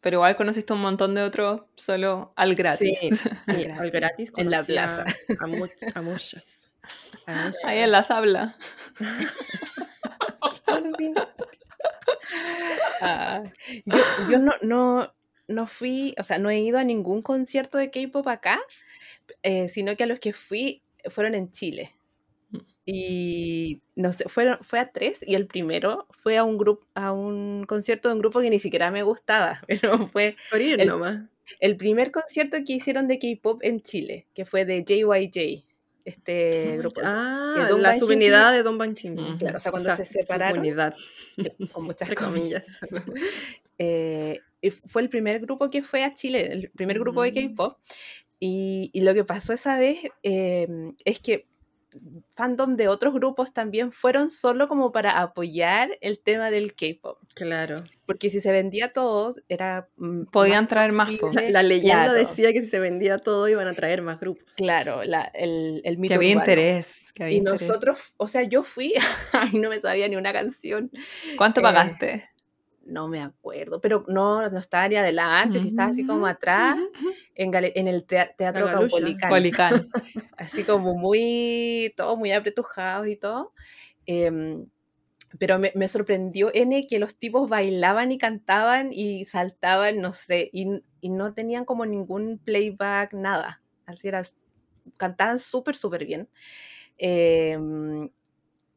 Pero igual conociste un montón de otros solo al gratis. Sí, sí, Gratis. al gratis. En la a- plaza. A, much- a muchas. A muchas. Ahí en la sabla. Ah, yo yo no, no, no fui, o sea, no he ido a ningún concierto de K-pop acá, eh, sino que a los que fui fueron en Chile. Mm. Y no sé, fueron, fue a tres y el primero fue a un grupo, a un concierto de un grupo que ni siquiera me gustaba, pero fue Por ir El- nomás. el primer concierto que hicieron de K-pop en Chile, que fue de JYJ, este grupo. Ah, Don la subunidad de Don Ban Chingy. Ujú. Claro, o sea, cuando se separaron, Subunidad, con muchas comillas. Eh, fue el primer grupo que fue a Chile, el primer grupo de Mm. K-pop. Y, y lo que pasó esa vez eh, es que fandom de otros grupos también fueron solo como para apoyar el tema del K-pop. Claro. Porque si se vendía todo, era. mm, Podían traer más, La, la leyenda claro, decía que si se vendía todo iban a traer más grupos. Claro, la- el, el mito Que había urbano. interés. Que había Y interés. nosotros, o sea, yo fui y no me sabía ni una canción. ¿Cuánto eh, pagaste? No me acuerdo, pero no, no estaba ni adelante, si estaba así como atrás, en, el tea- Teatro. Caupolicán. Policán. así como muy, todo muy apretujado y todo. Em, pero me, me sorprendió N que los tipos bailaban y cantaban y saltaban, no sé, y, y no tenían como ningún playback, nada. Así era, cantaban súper, súper bien. Em,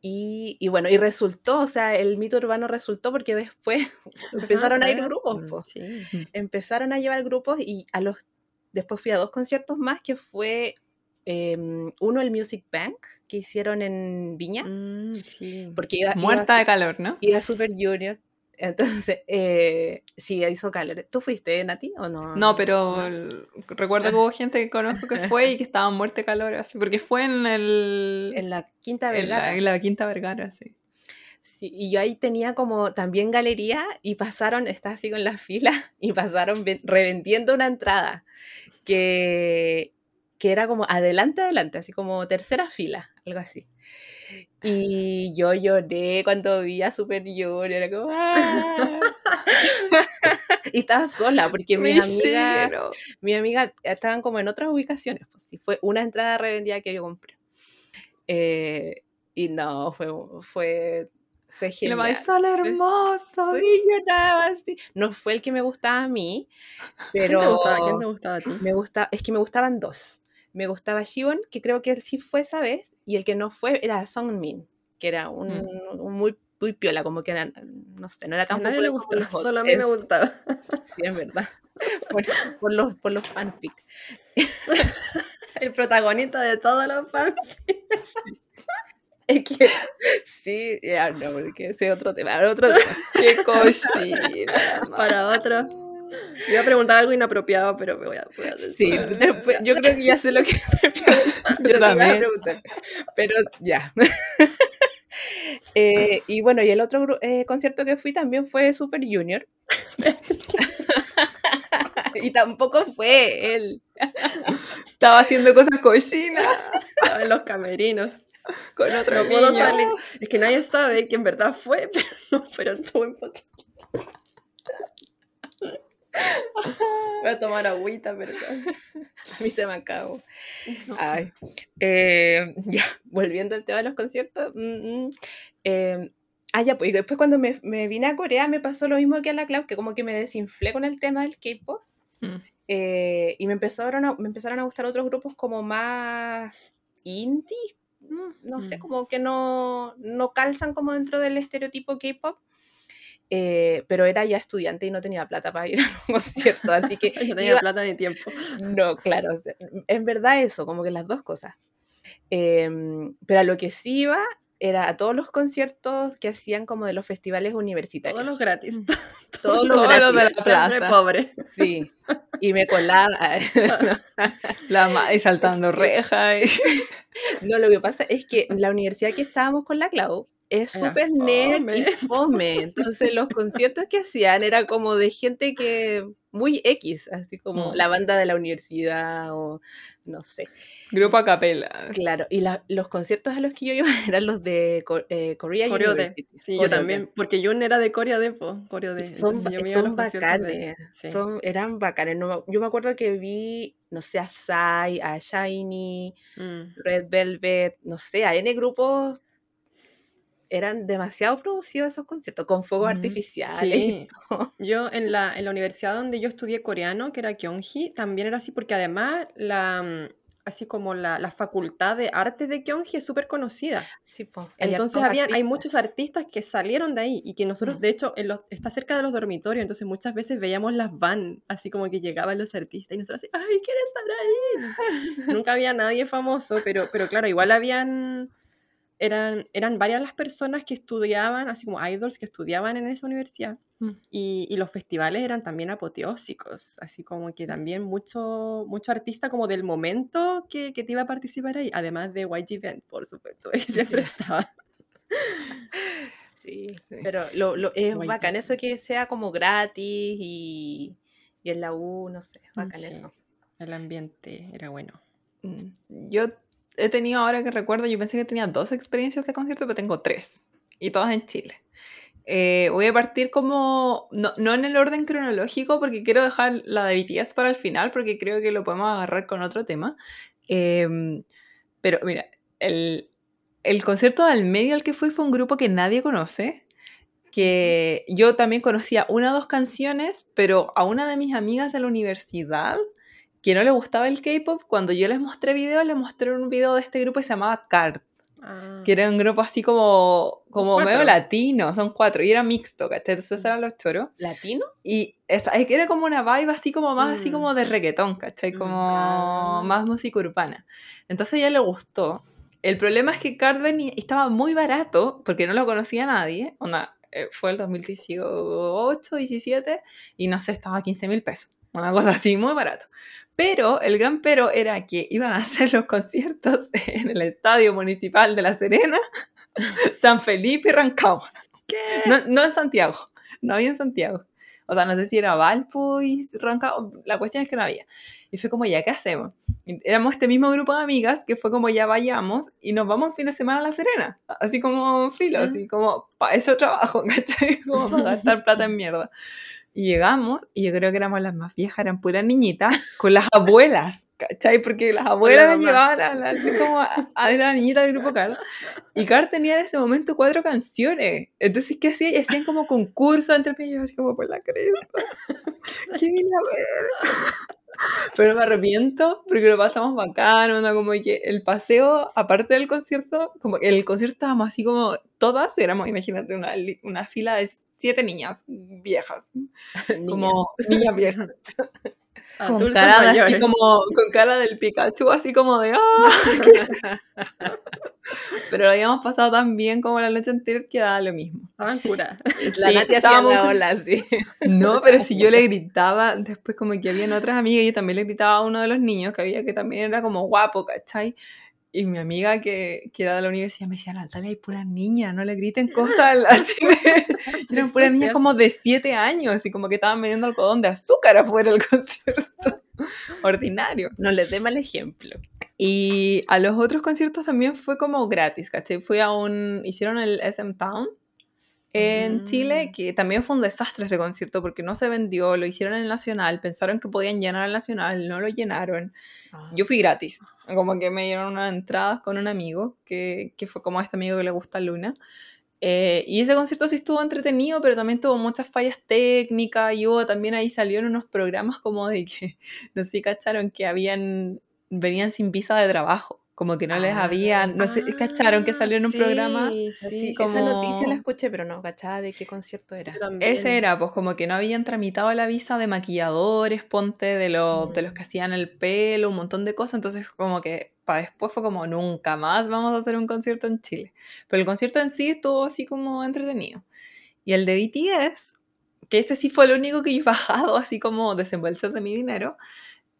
y, y bueno, y resultó, o sea, el mito urbano resultó porque después empezaron a ir grupos, Mm, po. Sí. empezaron a llevar grupos y a los después fui a dos conciertos más que fue em, uno el Music Bank que hicieron en Viña Mm, sí. porque iba, Muerta de calor, ¿no? iba Super Junior entonces eh, sí hizo calor ¿tú fuiste Nati o no? No, pero el- recuerdo que hubo gente que conozco que fue y que estaba muerta de calor, así, porque fue en el... en la Quinta en la, Vergara en la Quinta Vergara, sí. Sí, y yo ahí tenía como también galería y pasaron, estaba así con la fila y pasaron ven- revendiendo una entrada que, que era como adelante, adelante, así como tercera fila, algo así. Y yo lloré cuando vi a Super Junior, era como... "Ah". y estaba sola porque mis amigas, Michero. mis amigas estaban como en otras ubicaciones, pues sí, fue una entrada revendida que yo compré. Eh, y no, fue, fue, fue genial. Marisol hermoso. Sí, lloraba así. No fue el que me gustaba a mí, ¿Quién pero te gustaba? ¿Quién te gustaba a ti? me gusta, es que me gustaban dos. Me gustaba Shivon, que creo que sí fue esa vez, y el que no fue era Songmin, que era un, un muy, muy piola, como que era, no sé, no era A tan nadie le gustaba, solo a mí me gustaba. Sí, es verdad. Por, por los, por los fanfic. El protagonista de todos los fans. Es que, sí, ya no, porque ese es otro tema, otro tema. Qué cochina. Para otro. Iba a preguntar algo inapropiado, pero me voy a, voy a Sí, después, yo creo que ya sé lo que Yo lo que me vas a también. preguntar, pero ya. Eh, y bueno, y el otro eh, concierto que fui también fue Super Junior. y tampoco fue él. Estaba haciendo cosas cochinas Estaba en los camerinos. con otro No puedo salir. Es que nadie sabe que en verdad fue, pero no, pero estuvo en Voy a tomar agüita, pero. A mí se me acabó. Ay. Eh, ya, volviendo al tema de los conciertos. mm, mm, eh, ah, ya, pues y después cuando me, me vine a Corea me pasó lo mismo que a la Clau, que como que me desinflé con el tema del K-pop. Mm. eh, y me empezaron, a, me empezaron a gustar otros grupos como más indie, mm, no sé, Mm. como que no, no calzan como dentro del estereotipo K-pop. Eh, pero era ya estudiante y no tenía plata para ir a un concierto, así que No tenía iba- plata ni tiempo. no, claro, o sea, en verdad eso, como que las dos cosas. Em, pero a lo que sí iba era a todos los conciertos que hacían como de los festivales universitarios. Todos los gratis. Todos los Todos los de la gratis, plaza. pobre. Sí. Y me colaba. La saltando reja. Y... No, lo que pasa es que la universidad que estábamos con la Clau es súper nerd y fome. Entonces los conciertos que hacían era como de gente que muy X, así como Mm. la banda de la universidad o no sé. Grupo a capela. Claro, y la- los conciertos a los que yo iba eran los de eh, Korea. University. Sí, yo de. también. Porque Jun era de Corea de, po. Coreo de. Son, entonces yo me son de- bacanes, sí. son, eran bacanes. No yo me acuerdo que vi, no sé, a Psy, a Shiny, Mm. Red Velvet, no sé, a N grupos. Eran demasiado producidos esos conciertos, con fuegos Ujú. artificiales. y Sí. todo. Yo en la, en la universidad donde yo estudié coreano, que era Kyunghee, también era así, porque además la, mm, así como la, la facultad de arte de Kyunghee es súper conocida. Sí, po, hay Entonces hartos había, hay muchos artistas. artistas que salieron de ahí y que nosotros, Mm. de hecho, en los- está cerca de los dormitorios, entonces muchas veces veíamos las van, así como que llegaban los artistas y nosotros así, ¡ay, quiero estar ahí! Nunca había nadie famoso, pero, pero claro, igual habían, eran, eran varias las personas que estudiaban, así como idols que estudiaban en esa universidad. Mm. Y, y los festivales eran también apoteósicos, así como que también mucho, mucho artista como del momento que, que te iba a participar ahí, además de YG Band, por supuesto, que siempre estaba. Sí, Sí. pero lo, lo- es bacán eso que sea como gratis y, y en la U, no sé, bacán Sí. eso. El ambiente era bueno. Mm. Yo he tenido, ahora que recuerdo, yo pensé que tenía dos experiencias de concierto, pero tengo tres. Y todas en Chile. Eh, voy a partir como, no, no en el orden cronológico, porque quiero dejar la de BTS para el final, porque creo que lo podemos agarrar con otro tema. Em, pero mira, el, el concierto del medio al que fui fue un grupo que nadie conoce, que yo también conocía una o dos canciones, pero a una de mis amigas de la universidad que no le gustaba el K-pop, cuando yo les mostré videos, les mostré un video de este grupo que se llamaba Card, Ah. que era un grupo así como, como Cuatro. medio latino, son cuatro, y era mixto, ¿cachai? Entonces eran los choros. ¿Latino? Y esa, es que era como una vibe así como más así Mm. como de reggaetón, ¿cachai? Mm, Como ah. más música urbana. Entonces a ella le gustó. El problema es que Carven estaba muy barato porque no lo conocía nadie. Onda, eh, fue el 2018, 17 y no sé, estaba a 15 mil pesos. Una cosa así, muy barato. Pero el gran pero era que iban a hacer los conciertos en el Estadio Municipal de La Serena, San Felipe y Rancagua. ¿Qué? No, no en Santiago, no había en Santiago. O sea, no sé si era Valpo y Rancagua, la cuestión es que no había. Y fue como, ¿ya qué hacemos? Y éramos este mismo grupo de amigas que fue como, ya vayamos y nos vamos un fin de semana a La Serena. Así como filo, así como, para eso trabajo, ¿cachai? Como para gastar plata en mierda. Y llegamos, y yo creo que éramos las más viejas, eran puras niñitas, con las abuelas, ¿cachai? Porque las abuelas las mamá. llevaban a, la- así como a, a ver a la niñita del grupo Car. Y Car tenía en ese momento cuatro canciones. Entonces, ¿qué hacían? Y hacían como concursos entre ellos, así como por la cresta. ¿Qué vine a ver? Pero me arrepiento porque lo pasamos bacán, onda, como que el paseo, aparte del concierto, como que en el concierto estábamos así como todas, éramos, imagínate, una, una fila de siete niñas viejas, como niñas viejas, con cara, así como, con cara del Pikachu, así como de ¡ah! ¿qué es esto?". Pero lo habíamos pasado tan bien como la noche anterior que daba lo mismo. Estaban curadas. La Sí, Nati hacía estábamos- la ola, sí. no, pero si yo le gritaba, después como que habían otras amigas, y yo también le gritaba a uno de los niños que había que también era como guapo, ¿cachai? Y mi amiga que, que era de la universidad me decía, Natalia, hay puras niñas, no le griten cosas así de... Eran puras niñas como de 7 años, y como que estaban vendiendo algodón de azúcar afuera del concierto. Ordinario. No les dé mal ejemplo. Y a los otros conciertos también fue como gratis, ¿cachai? Fui a un... Hicieron el SM Town en Mm. Chile, que también fue un desastre ese concierto porque no se vendió, lo hicieron en el Nacional, pensaron que podían llenar el Nacional, no lo llenaron. Yo fui gratis, como que me dieron unas entradas con un amigo, que, que fue como este amigo que le gusta Luna. Eh, y ese concierto sí estuvo entretenido, pero también tuvo muchas fallas técnicas y hubo también ahí salieron unos programas como de que, no sé cacharon, que habían, venían sin visa de trabajo, como que no les Ah, habían, no sé, cacharon que salió en un sí, programa. Sí, Sí, como- Esa noticia la escuché, pero no cachaba de qué concierto era. Ese era, pues como que no habían tramitado la visa de maquilladores, ponte, de, los de los que hacían el pelo, un montón de cosas, entonces como que para después fue como nunca más vamos a hacer un concierto en Chile. Pero el concierto en sí estuvo así como entretenido. Y el de BTS, que este sí fue el único que yo he bajado así como desembolsar de mi dinero,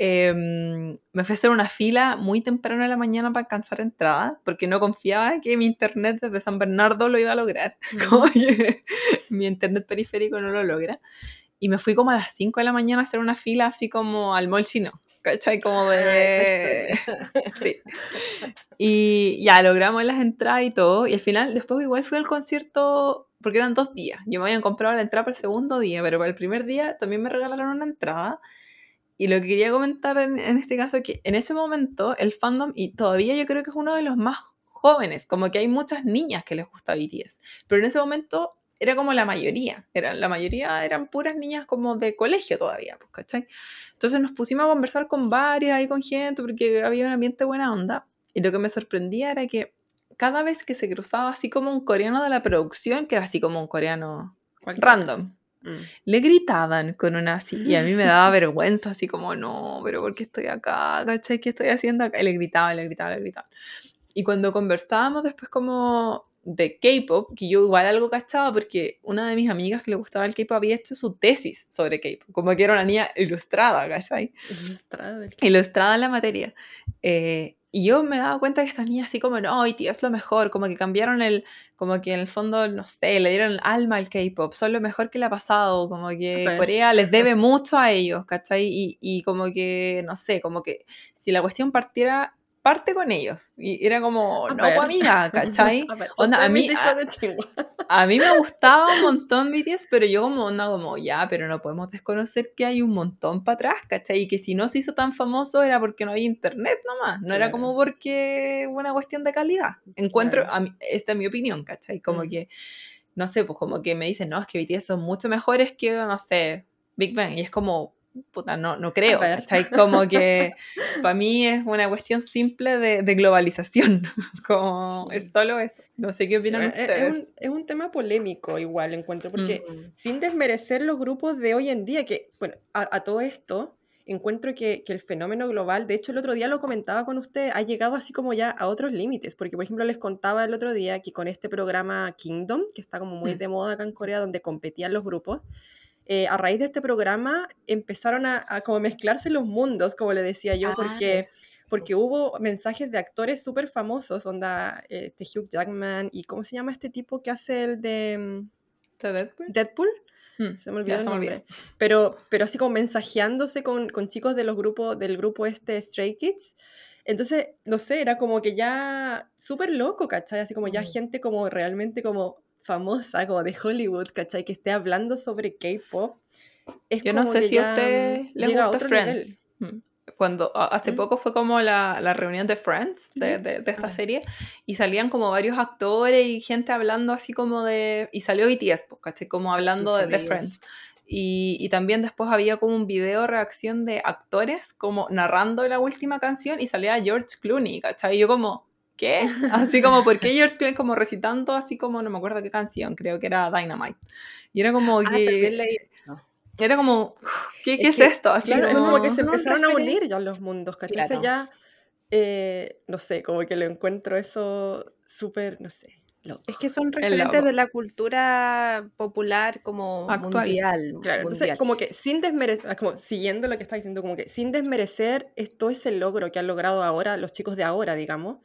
em, me fui a hacer una fila muy temprano en la mañana para alcanzar entrada, porque no confiaba que mi internet desde San Bernardo lo iba a lograr. Como que mi internet periférico no lo logra. Y me fui como a las 5 de la mañana a hacer una fila así como al mall chino. ¿Cachai? Como de... Sí. Y ya logramos las entradas y todo. Y al final, después igual fui al concierto, porque eran dos días. Yo me habían comprado la entrada para el segundo día, pero para el primer día también me regalaron una entrada. Y lo que quería comentar en, en este caso es que en ese momento el fandom, y todavía yo creo que es uno de los más jóvenes, como que hay muchas niñas que les gusta BTS, pero en ese momento era como la mayoría, era, la mayoría eran puras niñas como de colegio todavía, pues, ¿cachai? Entonces nos pusimos a conversar con varias y con gente porque había un ambiente buena onda. Y lo que me sorprendía era que cada vez que se cruzaba así como un coreano de la producción, que era así como un coreano random, Mm. le gritaban con una así. Y a mí me daba vergüenza, así como, no, pero ¿por qué estoy acá? ¿Cachai? ¿Qué estoy haciendo acá? Y le gritaban, le gritaban, le gritaban. Y cuando conversábamos después como de K-pop, que yo igual algo cachaba porque una de mis amigas que le gustaba el K-pop había hecho su tesis sobre K-pop, como que era una niña ilustrada, ¿cachai? Ilustrada ilustrada en la materia. Eh, y yo me daba cuenta que estas niñas así como, no, y tía, es lo mejor, como que cambiaron el, como que en el fondo, no sé, le dieron alma al K-pop, son lo mejor que le ha pasado, como que. Corea les debe mucho a ellos, ¿cachai? Y, y como que, no sé, como que si la cuestión partiera parte con ellos. Y era como, A no, ver. pues amiga, ¿cachai? A ver, Onda, a mí- a-. A mí me gustaba un montón BTS, pero yo como onda como, ya, pero no podemos desconocer que hay un montón para atrás, ¿cachai? Y que si no se hizo tan famoso era porque no había internet nomás, no era Claro. como porque una cuestión de calidad. Encuentro, Claro. a mí- esta es mi opinión, ¿cachai? Como Mm. que, no sé, pues como que me dicen, no, es que BTS son mucho mejores que, no sé, Big Bang, y es como, puta, no, no creo. ¿cachai? Como que para mí es una cuestión simple de, de globalización, como Sí. es solo eso. No sé qué opinan Sí, es- es, ustedes. un, es un tema polémico igual, encuentro, porque Mm. sin desmerecer los grupos de hoy en día, que, bueno, a, a todo esto, encuentro que, que el fenómeno global, de hecho el otro día lo comentaba con usted, ha llegado así como ya a otros límites, porque por ejemplo les contaba el otro día que con este programa Kingdom, que está como muy Mm. de moda acá en Corea, donde competían los grupos, eh, a raíz de este programa empezaron a, a como mezclarse los mundos, como le decía yo, Ah, porque... eso. Porque hubo mensajes de actores súper famosos, onda eh, este Hugh Jackman y ¿cómo se llama este tipo que hace el de mm, ¿De Deadpool? Deadpool? Mm, Se me olvidó se me olvidó. Pero, pero así como mensajeándose con, con chicos de los grupos, del grupo este Stray Kids. Entonces, no sé, era como que ya súper loco, ¿cachai? Así como ya Mm. gente como realmente como famosa, como de Hollywood, ¿cachai? Que esté hablando sobre K-pop. Yo no sé si a llega a gusta Friends. nivel. Mm. Cuando hace ¿Mm? poco fue como la, la reunión de Friends, de, de- de esta Ah. serie, y salían como varios actores y gente hablando así como de... Y salió BTS, pues, ¿cachai? Como hablando de, de salió Friends. Y, y también después había como un video reacción de actores como narrando la última canción y salía George Clooney, ¿cachai? Y yo como, ¿qué? Así como, ¿por qué George Clooney como recitando así como, no me acuerdo qué canción, creo que era Dynamite. Y era como Ah, que... leí. Era como, ¿qué, qué Es es, que, esto? Así Claro, es como, como que se empezaron a referen- unir ya los mundos, ¿cachai? Entonces Claro. ya, eh, no sé, como que lo encuentro eso súper, no sé, loco. Es que son El referentes de la cultura popular como Actual. mundial. Claro, entonces mundial. como que sin desmerecer, como siguiendo lo que está diciendo, como que sin desmerecer es todo ese logro que han logrado ahora los chicos de ahora, digamos,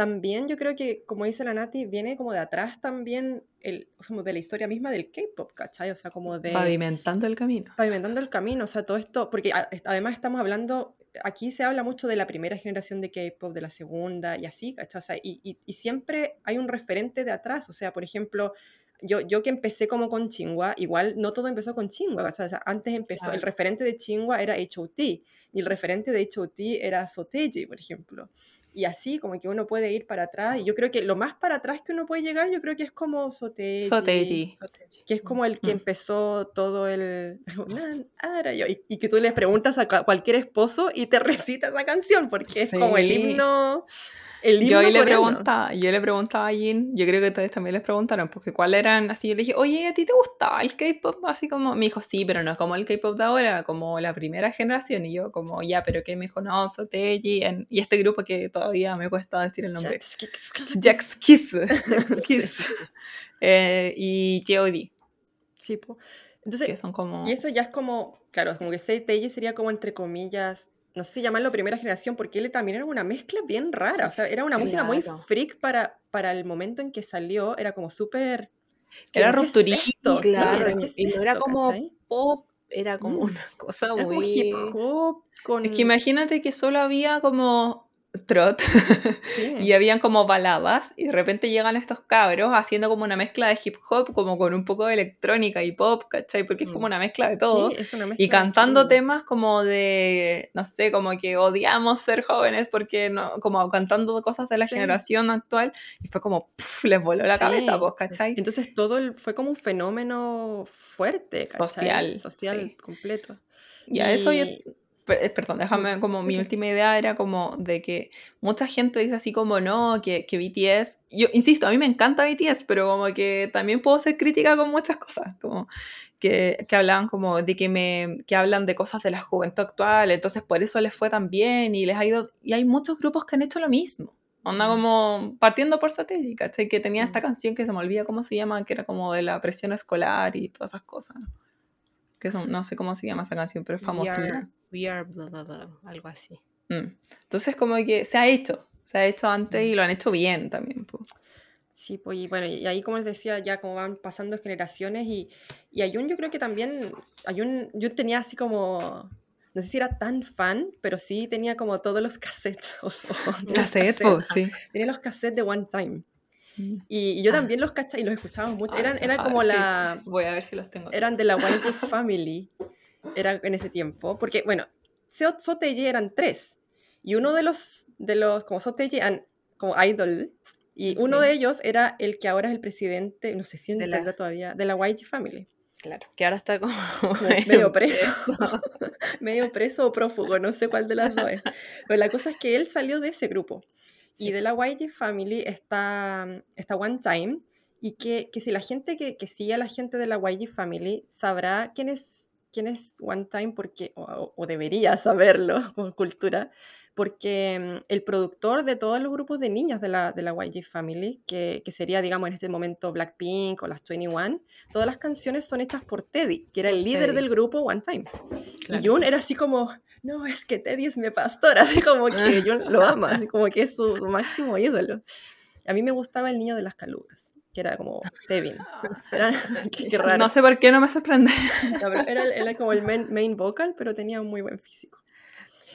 también yo creo que, como dice la Nati, viene como de atrás también, el, como de la historia misma del K-pop, ¿cachai? O sea, como de... pavimentando el camino. pavimentando el camino, o sea, todo esto, porque a- además estamos hablando, aquí se habla mucho de la primera generación de K-pop, de la segunda y así, ¿cachai? O sea, y, y- y siempre hay un referente de atrás, o sea, por ejemplo, yo, yo que empecé como con Chingua, igual no todo empezó con Chingua, o sea, antes empezó, el Claro. referente de Chingua era HOT, y el referente de HOT era Soteji, por ejemplo. Y así, como que uno puede ir para atrás, y yo creo que lo más para atrás que uno puede llegar, yo creo que es como Soteji, Soteji. que es como el que Mm. empezó todo el... Y, y que tú le preguntas a cua- cualquier esposo y te recita esa canción, porque es como el himno... El Yo hoy le preguntaba, yo le preguntaba a Jin, yo creo que ustedes también les preguntaron, porque cuál eran, así yo le dije, oye, ¿a ti te gustaba el K-pop? Así como, me dijo, sí, pero no como el K-pop de ahora, como la primera generación, y yo como, ya, pero que me dijo, no, Soteji, y este grupo que todavía me cuesta decir el nombre, Jax Kiss, Jax Kiss, eh, y J.O.D., Sí, po. que Entonces, son como... y eso ya es como, claro, como que Seiteji sería como entre comillas, no sé si llamarlo primera generación, porque él también era una mezcla bien rara, o sea, era una música muy freak para, para el momento en que salió, era como súper... ¿qué- Era qué es? Sí, Claro, era, ¿qué es y no era como ¿cachai? pop, era como Mm. una cosa Era como muy... hip hop con... Es que imagínate que solo había como trot Sí. y habían como baladas y de repente llegan estos cabros haciendo como una mezcla de hip hop como con un poco de electrónica y pop, ¿cachai? Porque es como Mm. una mezcla de todo. Sí, es una mezcla Y cantando temas como de, no sé, como que odiamos ser jóvenes porque no, como cantando cosas de la Sí. generación actual y fue como, pf, les voló la cabeza, Sí. pues, ¿cachai? Entonces todo el- fue como un fenómeno fuerte, ¿cachai? Social, social completo. Y a eso yo, perdón, déjame como sí, mi sí. última idea era como de que mucha gente dice así como no, que, que BTS, yo insisto, a mí me encanta BTS, pero como que también puedo ser crítica con muchas cosas, como que, que hablaban como de que me, que hablan de cosas de la juventud actual, entonces por eso les fue tan bien y les ha ido, y hay muchos grupos que han hecho lo mismo. Onda como partiendo por satélite, ¿cachai? Que tenía esta canción que se me olvida cómo se llama, que era como de la presión escolar y todas esas cosas. Que son, no sé cómo se llama esa canción, pero es We famosísima. are, we are blah, blah, blah, algo así. Mm. Entonces, como que se ha hecho, se ha hecho antes Mm. y lo han hecho bien también. po. Sí, pues y bueno, y ahí como les decía, ya como van pasando generaciones y, y Ayun yo creo que también, Ayun, yo tenía así como, no sé si era tan fan, pero sí tenía como todos los cassettes. o Cassette, cassettes, sí. Tenía los cassettes de One Time. Y, y yo Ah. también los cachaba y los escuchaba mucho. Ay, Eran, era ajá, como sí. la, Voy a ver si los tengo. eran de la YG Family, era en ese tiempo, porque bueno, Soteji eran tres, y uno de los, de los como Soteji, eran como idol, y uno Sí. de ellos era el que ahora es el presidente, no sé si De es la- todavía, de la YG Family, Claro, que ahora está como medio preso. medio preso o prófugo, no sé cuál de las dos es, pero la cosa es que él salió de ese grupo, y de la YG Family está, está One Time, y que, que si la gente que, que sigue a la gente de la YG Family sabrá quién es, quién es One Time, porque, o, o- debería saberlo por cultura, porque mm, el productor de todos los grupos de niñas de la, de la YG Family, que, que sería, digamos, en este momento Blackpink o las 21, todas las canciones son hechas por Teddy, que era el líder Teddy. del grupo One Time. Claro. Y Jun era así como, no, es que Teddy es mi pastor, así como que Jun lo ama, así como que es su, máximo ídolo. A mí me gustaba el niño de las calugas, que era como Tevin. Era, qué, qué raro. No sé por qué no me sorprende. No, pero era, era como el main, main vocal, pero tenía un muy buen físico.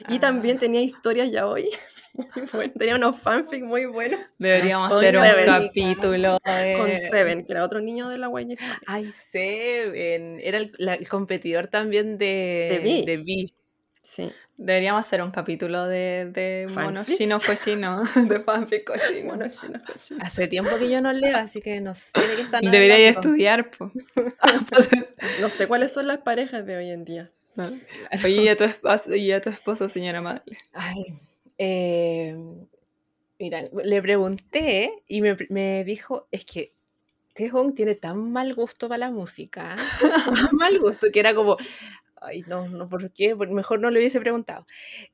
Y Ah. también tenía historias ya hoy. Muy buenas. Tenía unos fanfic muy buenos Deberíamos Con hacer un Seven. capítulo de... con Seven, que era otro niño de la YG. Ay, Seven. Era el, la- el competidor también de, De Vi. de. Sí. Deberíamos hacer un capítulo de, de mono ¿Fanfics? chino cochino, de fanfic cochino. Bueno, sí, no, sí. Hace tiempo que yo no leo, así que no sé de qué están Debería hablando. estudiar, po. No sé cuáles son las parejas de hoy en día. Oye, ¿y a tu esposo, y a tu esposo señora Madre? Ay, eh, mira, le pregunté y me, me dijo, es que Taehoon tiene tan mal gusto para la música, tan mal gusto, que era como, ay, no, no, ¿por qué? Mejor no le hubiese preguntado.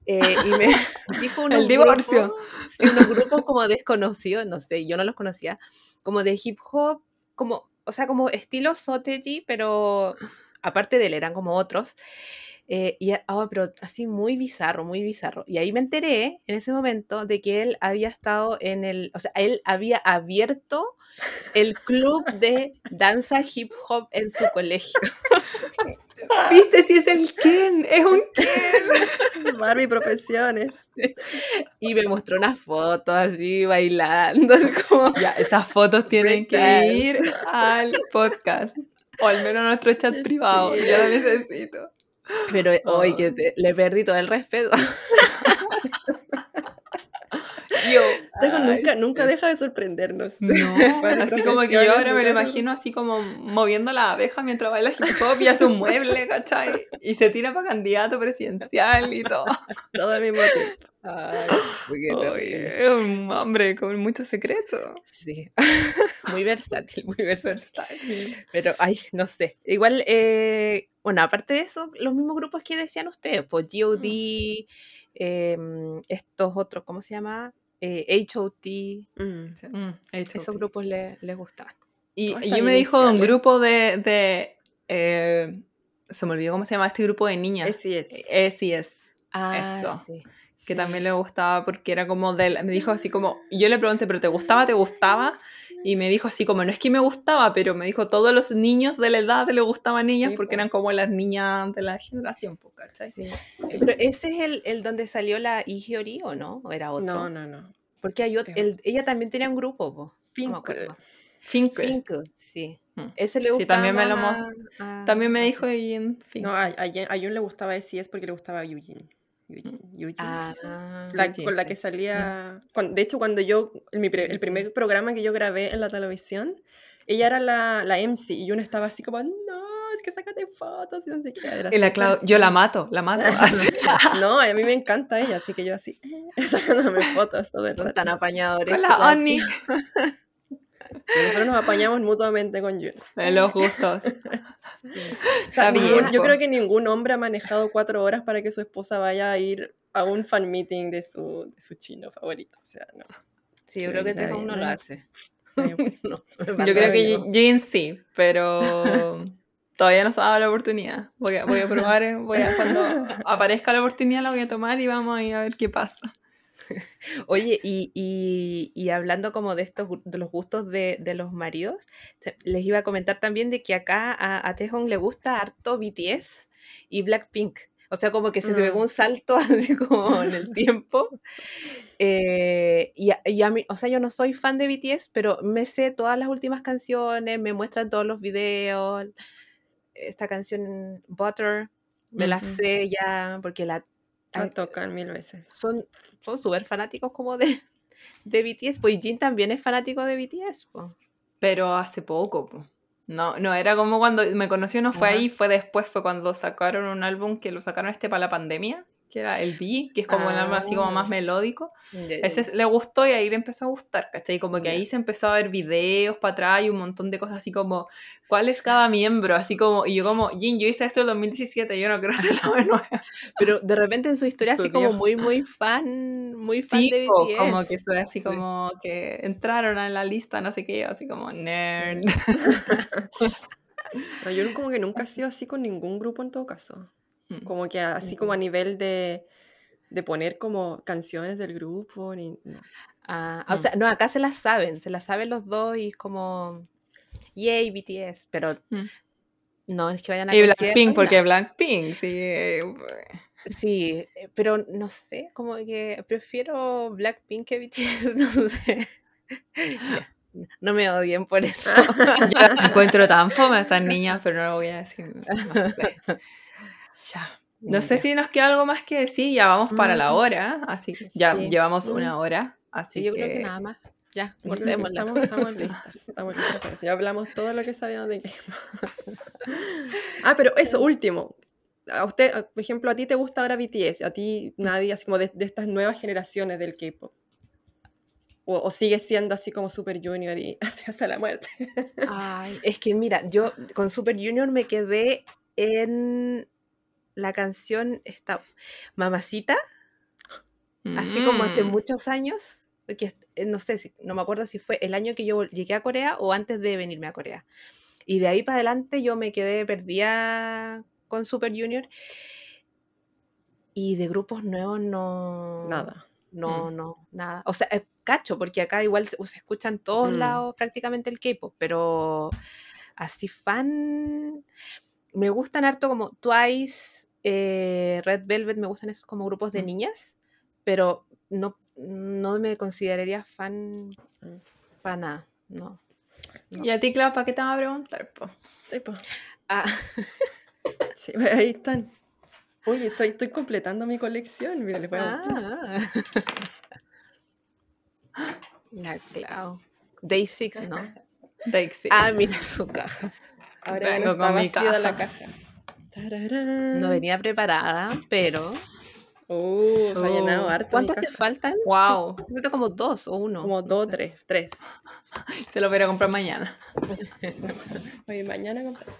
Eh, y me dijo unos El divorcio. grupos- sí, unos grupos como desconocidos, no sé, yo no los conocía, como de hip hop, como, o sea, como estilo Soteji, pero aparte de él eran como otros. Eh, y, ah, pero así muy bizarro, muy bizarro. Y ahí me enteré en ese momento de que él había estado en el, o sea, él había abierto el club de danza hip hop en su colegio. ¿Viste si es el Ken? Es un Ken. Barbie Profesiones. Y me mostró unas fotos así bailando, así como... Ya, esas fotos tienen que ir al podcast. O al menos nuestro chat privado. Sí. Yo lo necesito. Pero hoy que Ah. te- le perdí todo el respeto. Yo. Tego ay, nunca, nunca deja de sorprendernos. No, así como que yo ahora me lo imagino así como moviendo la abeja mientras baila hip hop y hace un mueble, ¿cachai? Y se tira para candidato presidencial y todo. Todo al mismo tiempo. Ay. Oye, es un hombre con mucho secreto. Sí, muy versátil, muy versátil. Pero, ay, no sé. Igual, eh, bueno, aparte de eso, los mismos grupos que decían ustedes, pues GOD, em, estos otros, ¿cómo se llama? Eh, HOT, Mm. Mm, esos grupos le- les gustaban. Y, y yo me dijo de un grupo de. de eh, se me olvidó cómo se llama este grupo de niñas. Sí es. Eh, sí es. Ah, Eso. sí. Que también le gustaba porque era como del. Me dijo así como. y Yo le pregunté, ¿pero te gustaba? ¿Te gustaba? Y me dijo así como, no es que me gustaba, pero me dijo, todos los niños de la edad le gustaban niñas Sí, porque po. eran como las niñas de la generación. Sí. Pero ese es el, el donde salió la Igiori, ¿o no? ¿O era otro? No, no, no. Porque hay otro, Es el- ella también tenía un grupo, po. No Finkel. acuerdo. Finkel. Finkel, sí. Mm. Ese le Sí, gustaba también me lo a- También me dijo Finkel. No, a, a, Jen- a Jun le gustaba SES porque le gustaba Eugene. Eugene. Eugene. Ah, La- Eugene, con la que salía. cuan- de hecho, cuando yo. mi pre- el primer programa que yo grabé en la televisión, ella era la, la MC y Jun estaba así como, no, es que sácate fotos y no sé qué. Y la Clau- yo la mato, la mato. No, a mí me encanta ella, así que yo así, eh, sacándome fotos todo Son tan apañadores. Hola, Oni. Nosotros nos apañamos mutuamente con Jun. De los gustos. Sí. O sea, ningún- yo creo que ningún hombre ha manejado cuatro horas para que su esposa vaya a ir a un fan meeting de su, de su chino favorito. O sea, no. Sí, yo creo que Nadie, Tejón no lo hace. No, Yo creo que. Jin sí, pero todavía no se ha dado la oportunidad. Voy a, voy a probar, eh, voy a, cuando aparezca la oportunidad la voy a tomar y vamos a ir a ver qué pasa. Oye, y, y- y hablando como de estos de los gustos de, de los maridos, les iba a comentar también de que acá a, a Taehoon le gusta harto BTS y Blackpink. O sea, como que se, se Mm. pegó un salto así como en el tiempo. Eh, y, a, y a mí, o sea, yo no soy fan de BTS, pero me sé todas las últimas canciones, me muestran todos los videos. Esta canción Butter, me la sé ya, porque la, Ay, tocan mil veces. son son súper fanáticos como de, de BTS. Pues Jin también es fanático de BTS. po. Pero hace poco, po. No, no, era como cuando me conoció, no fue ahí, fue después, fue cuando sacaron un álbum que lo sacaron este para la pandemia, que era el B, que es como un álbum así como más Ah. melódico. Ya, ya, Ese le gustó y ahí le empezó a gustar, ¿cachai? Como que Ya. ahí se empezó a ver videos para atrás y un montón de cosas así como, ¿cuál es cada miembro? Así como, y yo como, Jin, yo hice esto en 2017, yo no quiero hacerlo de nuevo. Pero de repente en su historia así como muy, muy fan, muy fan Sí, de BTS. como que es así Sí. como que entraron a la lista, no sé qué, así como nerd. No, yo como que nunca he sido así con ningún grupo en todo caso. Como que así como a nivel de, de poner como canciones del grupo. Ni, no. Ah, o sea, no, acá se las saben, se las saben los dos y es como, yay, BTS, pero Mm. no es que vayan a Y Blackpink, porque. Blackpink, sí. eh, Sí, eh, pero no sé, como que prefiero Blackpink que BTS, no sé. No me odien por eso. Yo encuentro tan fome a estas niñas, pero no lo voy a decir. No sé. Ya. No sé si nos queda algo más que decir, ya vamos para la Mm. hora, así que ya Sí. llevamos Mm. una hora, así Sí, yo que, creo que nada más. Ya, cortémosla. Estamos, estamos listas. Estamos listas para eso. Ya hablamos todo lo que sabíamos de K-pop. ah, pero eso, último. A usted, por ejemplo, a ti te gusta ahora BTS, a ti nadie, así como de, de estas nuevas generaciones del K-pop. O, o sigue siendo así como Super Junior y así hasta la muerte. Ay, es que mira, yo con Super Junior me quedé en la canción esta Mamacita, así como hace Mm. muchos años, porque eh, no sé, no me acuerdo si fue el año que yo llegué a Corea o antes de venirme a Corea. Y de ahí para adelante yo me quedé perdida con Super Junior. Y de grupos nuevos no. Nada. No, no, nada. O sea, es cacho, porque acá igual se, se escucha en todos Mm. lados prácticamente el K-pop, pero así fan. Me gustan harto como Twice, eh, Red Velvet, me gustan esos como grupos de Mm. niñas, pero no, no me consideraría fan Mm. para nada, no. Y a ti, Clau, ¿para qué te van a preguntar? po? Sí, pues. Ah, Sí, ahí están. Oye, estoy, estoy completando mi colección. Mira, les voy a mostrar. ah. La Clau. Day 6, ¿no? Dixie. Ah, mira su caja. Ahora ya vengo no está con mi vacía la caja. caja. Tararán. No venía preparada, pero. Uh, se ha llenado Oh. harto. mi ¿Cuántos te caja. faltan? wow, Te falta como dos o uno. Como no dos, sé. tres, tres. se lo voy a comprar mañana. Oye, mañana compramos.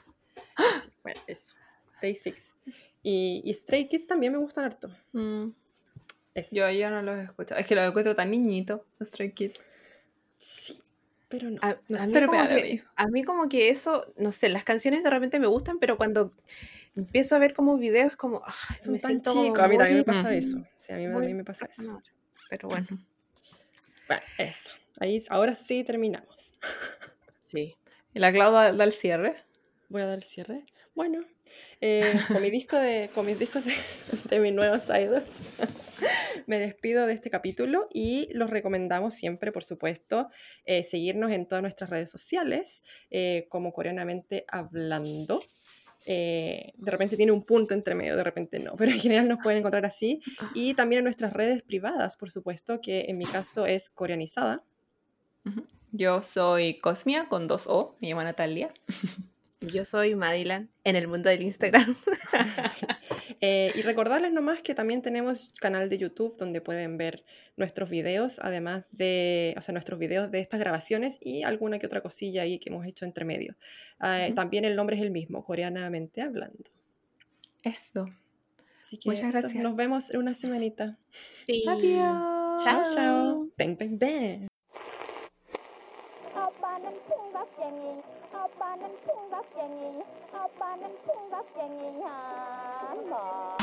Sí, bueno, eso. Day Six. Y, y Stray Kids también me gustan harto. Mm. Yo ya no los escucho. Es que los encuentro tan niñito, Stray Kids. Sí, pero no. A, no a sé. mí como que, a mí como que eso, no sé, las canciones de repente me gustan, pero cuando empiezo a ver como videos es como, ay, Son me tan siento como chicos. A mí también me pasa eso. Sí, a mí, a mí me pasa eso. Pero bueno, Bueno, eso. Ahí, ahora sí terminamos. sí. ¿Y la Clau da, da el cierre? Voy a dar el cierre. Bueno, eh, con mi disco de, con mis discos de, de mis nuevos idols, me despido de este capítulo y los recomendamos siempre, por supuesto, eh, seguirnos en todas nuestras redes sociales, eh, como coreanamente hablando. Eh, de repente tiene un punto entre medio, de repente no, pero en general nos pueden encontrar así. Y también en nuestras redes privadas, por supuesto, que en mi caso es coreanizada. Yo soy Cosmia con dos O, me llamo Natalia. Yo soy Madilan en el mundo del Instagram. Eh, y recordarles nomás que también tenemos canal de YouTube donde pueden ver nuestros videos, además de, o sea, nuestros videos de estas grabaciones y alguna que otra cosilla ahí que hemos hecho entre medio. Ah. También el nombre es el mismo, coreanamente hablando. Eso. Así que Muchas gracias. nos vemos en una semanita. Sí. Adiós. Chao, chao. Bang, bang, bang. 풍각쟁이 오빠는 풍각쟁이야. 뭐. 오빠는 풍각